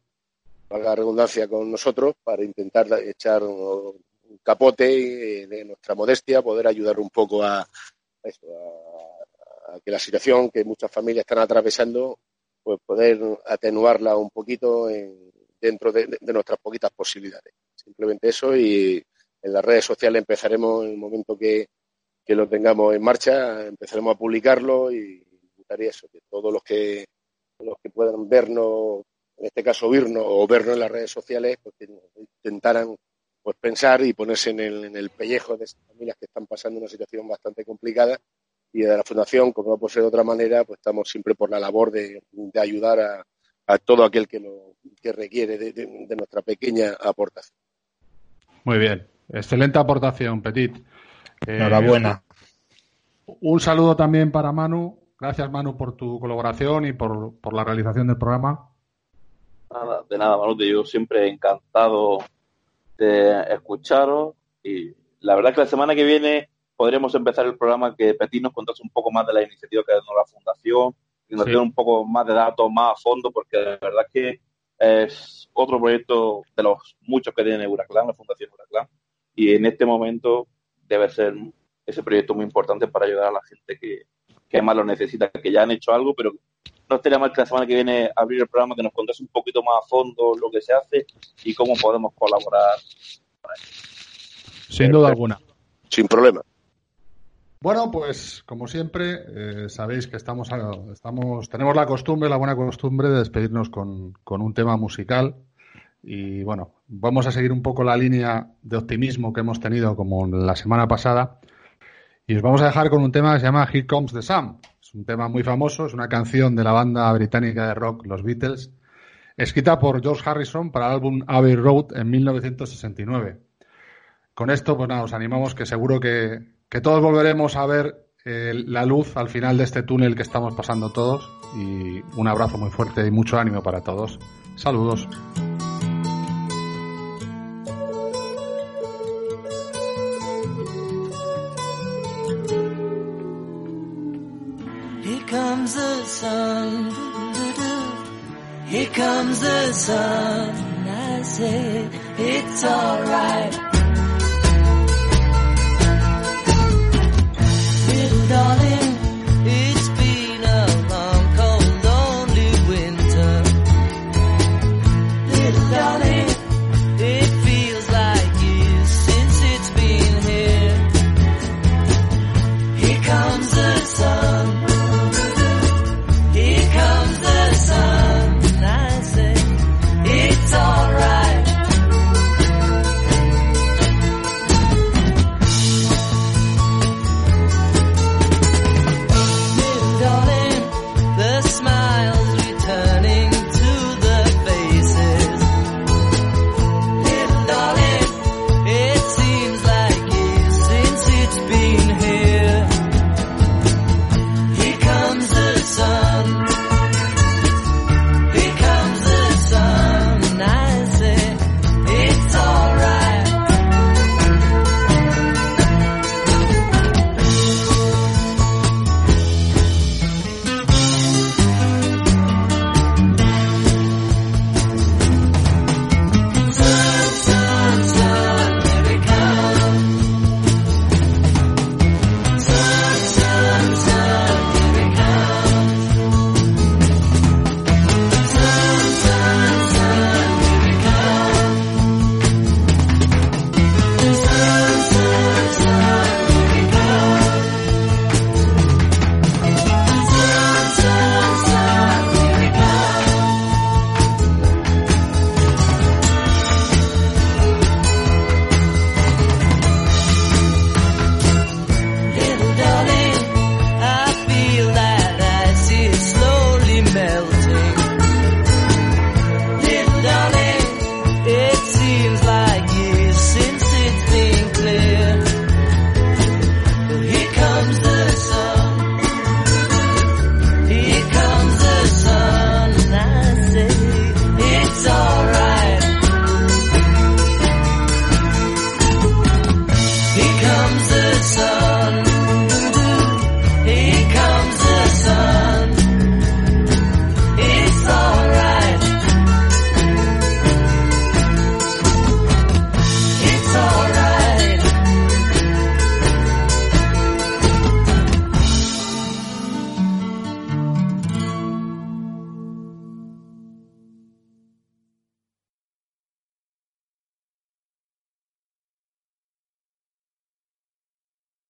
para la redundancia, con nosotros para intentar echar un capote de nuestra modestia, poder ayudar un poco a, a que la situación que muchas familias están atravesando pues poder atenuarla un poquito dentro de, nuestras poquitas posibilidades. Simplemente eso y en las redes sociales empezaremos en el momento que, lo tengamos en marcha, empezaremos a publicarlo y gustaría eso, que todos los que los que puedan vernos, en este caso oírnos o vernos en las redes sociales, pues intentaran pues pensar y ponerse en el, en el pellejo de esas familias que están pasando una situación bastante complicada y de la Fundación, como no puede ser de otra manera, pues estamos siempre por la labor de, ayudar a, todo aquel que, lo, que requiere de, nuestra pequeña aportación. Muy bien, excelente aportación, Petit. Eh, Enhorabuena. Un saludo también para Manu. Gracias, Manu, por tu colaboración y por, por la realización del programa. Nada, de nada, Manu, yo siempre encantado de escucharos y la verdad que la semana que viene podremos empezar el programa que Petit nos contase un poco más de la iniciativa que ha dado la Fundación y nos dé un poco más de datos más a fondo, porque la verdad que es otro proyecto de los muchos que tiene Huracán, la Fundación Huracán, y en este momento debe ser ese proyecto muy importante para ayudar a la gente que, que más lo necesita, que ya han hecho algo, pero no estaría mal que la semana que viene abrir el programa que nos contase un poquito más a fondo lo que se hace y cómo podemos colaborar. Sin duda alguna. Sin problema. Bueno, pues como siempre, eh, sabéis que estamos, estamos, tenemos la costumbre, la buena costumbre de despedirnos con, con, un tema musical. Y bueno, vamos a seguir un poco la línea de optimismo que hemos tenido como la semana pasada. Y os vamos a dejar con un tema que se llama Here Comes the Sun. Es un tema muy famoso, es una canción de la banda británica de rock Los Beatles, escrita por George Harrison para el álbum Abbey Road en 1969. Con esto, pues nada, os animamos que seguro que, que todos volveremos a ver eh, la luz al final de este túnel que estamos pasando todos y un abrazo muy fuerte y mucho ánimo para todos. Saludos. Comes the sun, here comes the sun, I say it's alright. Little darling,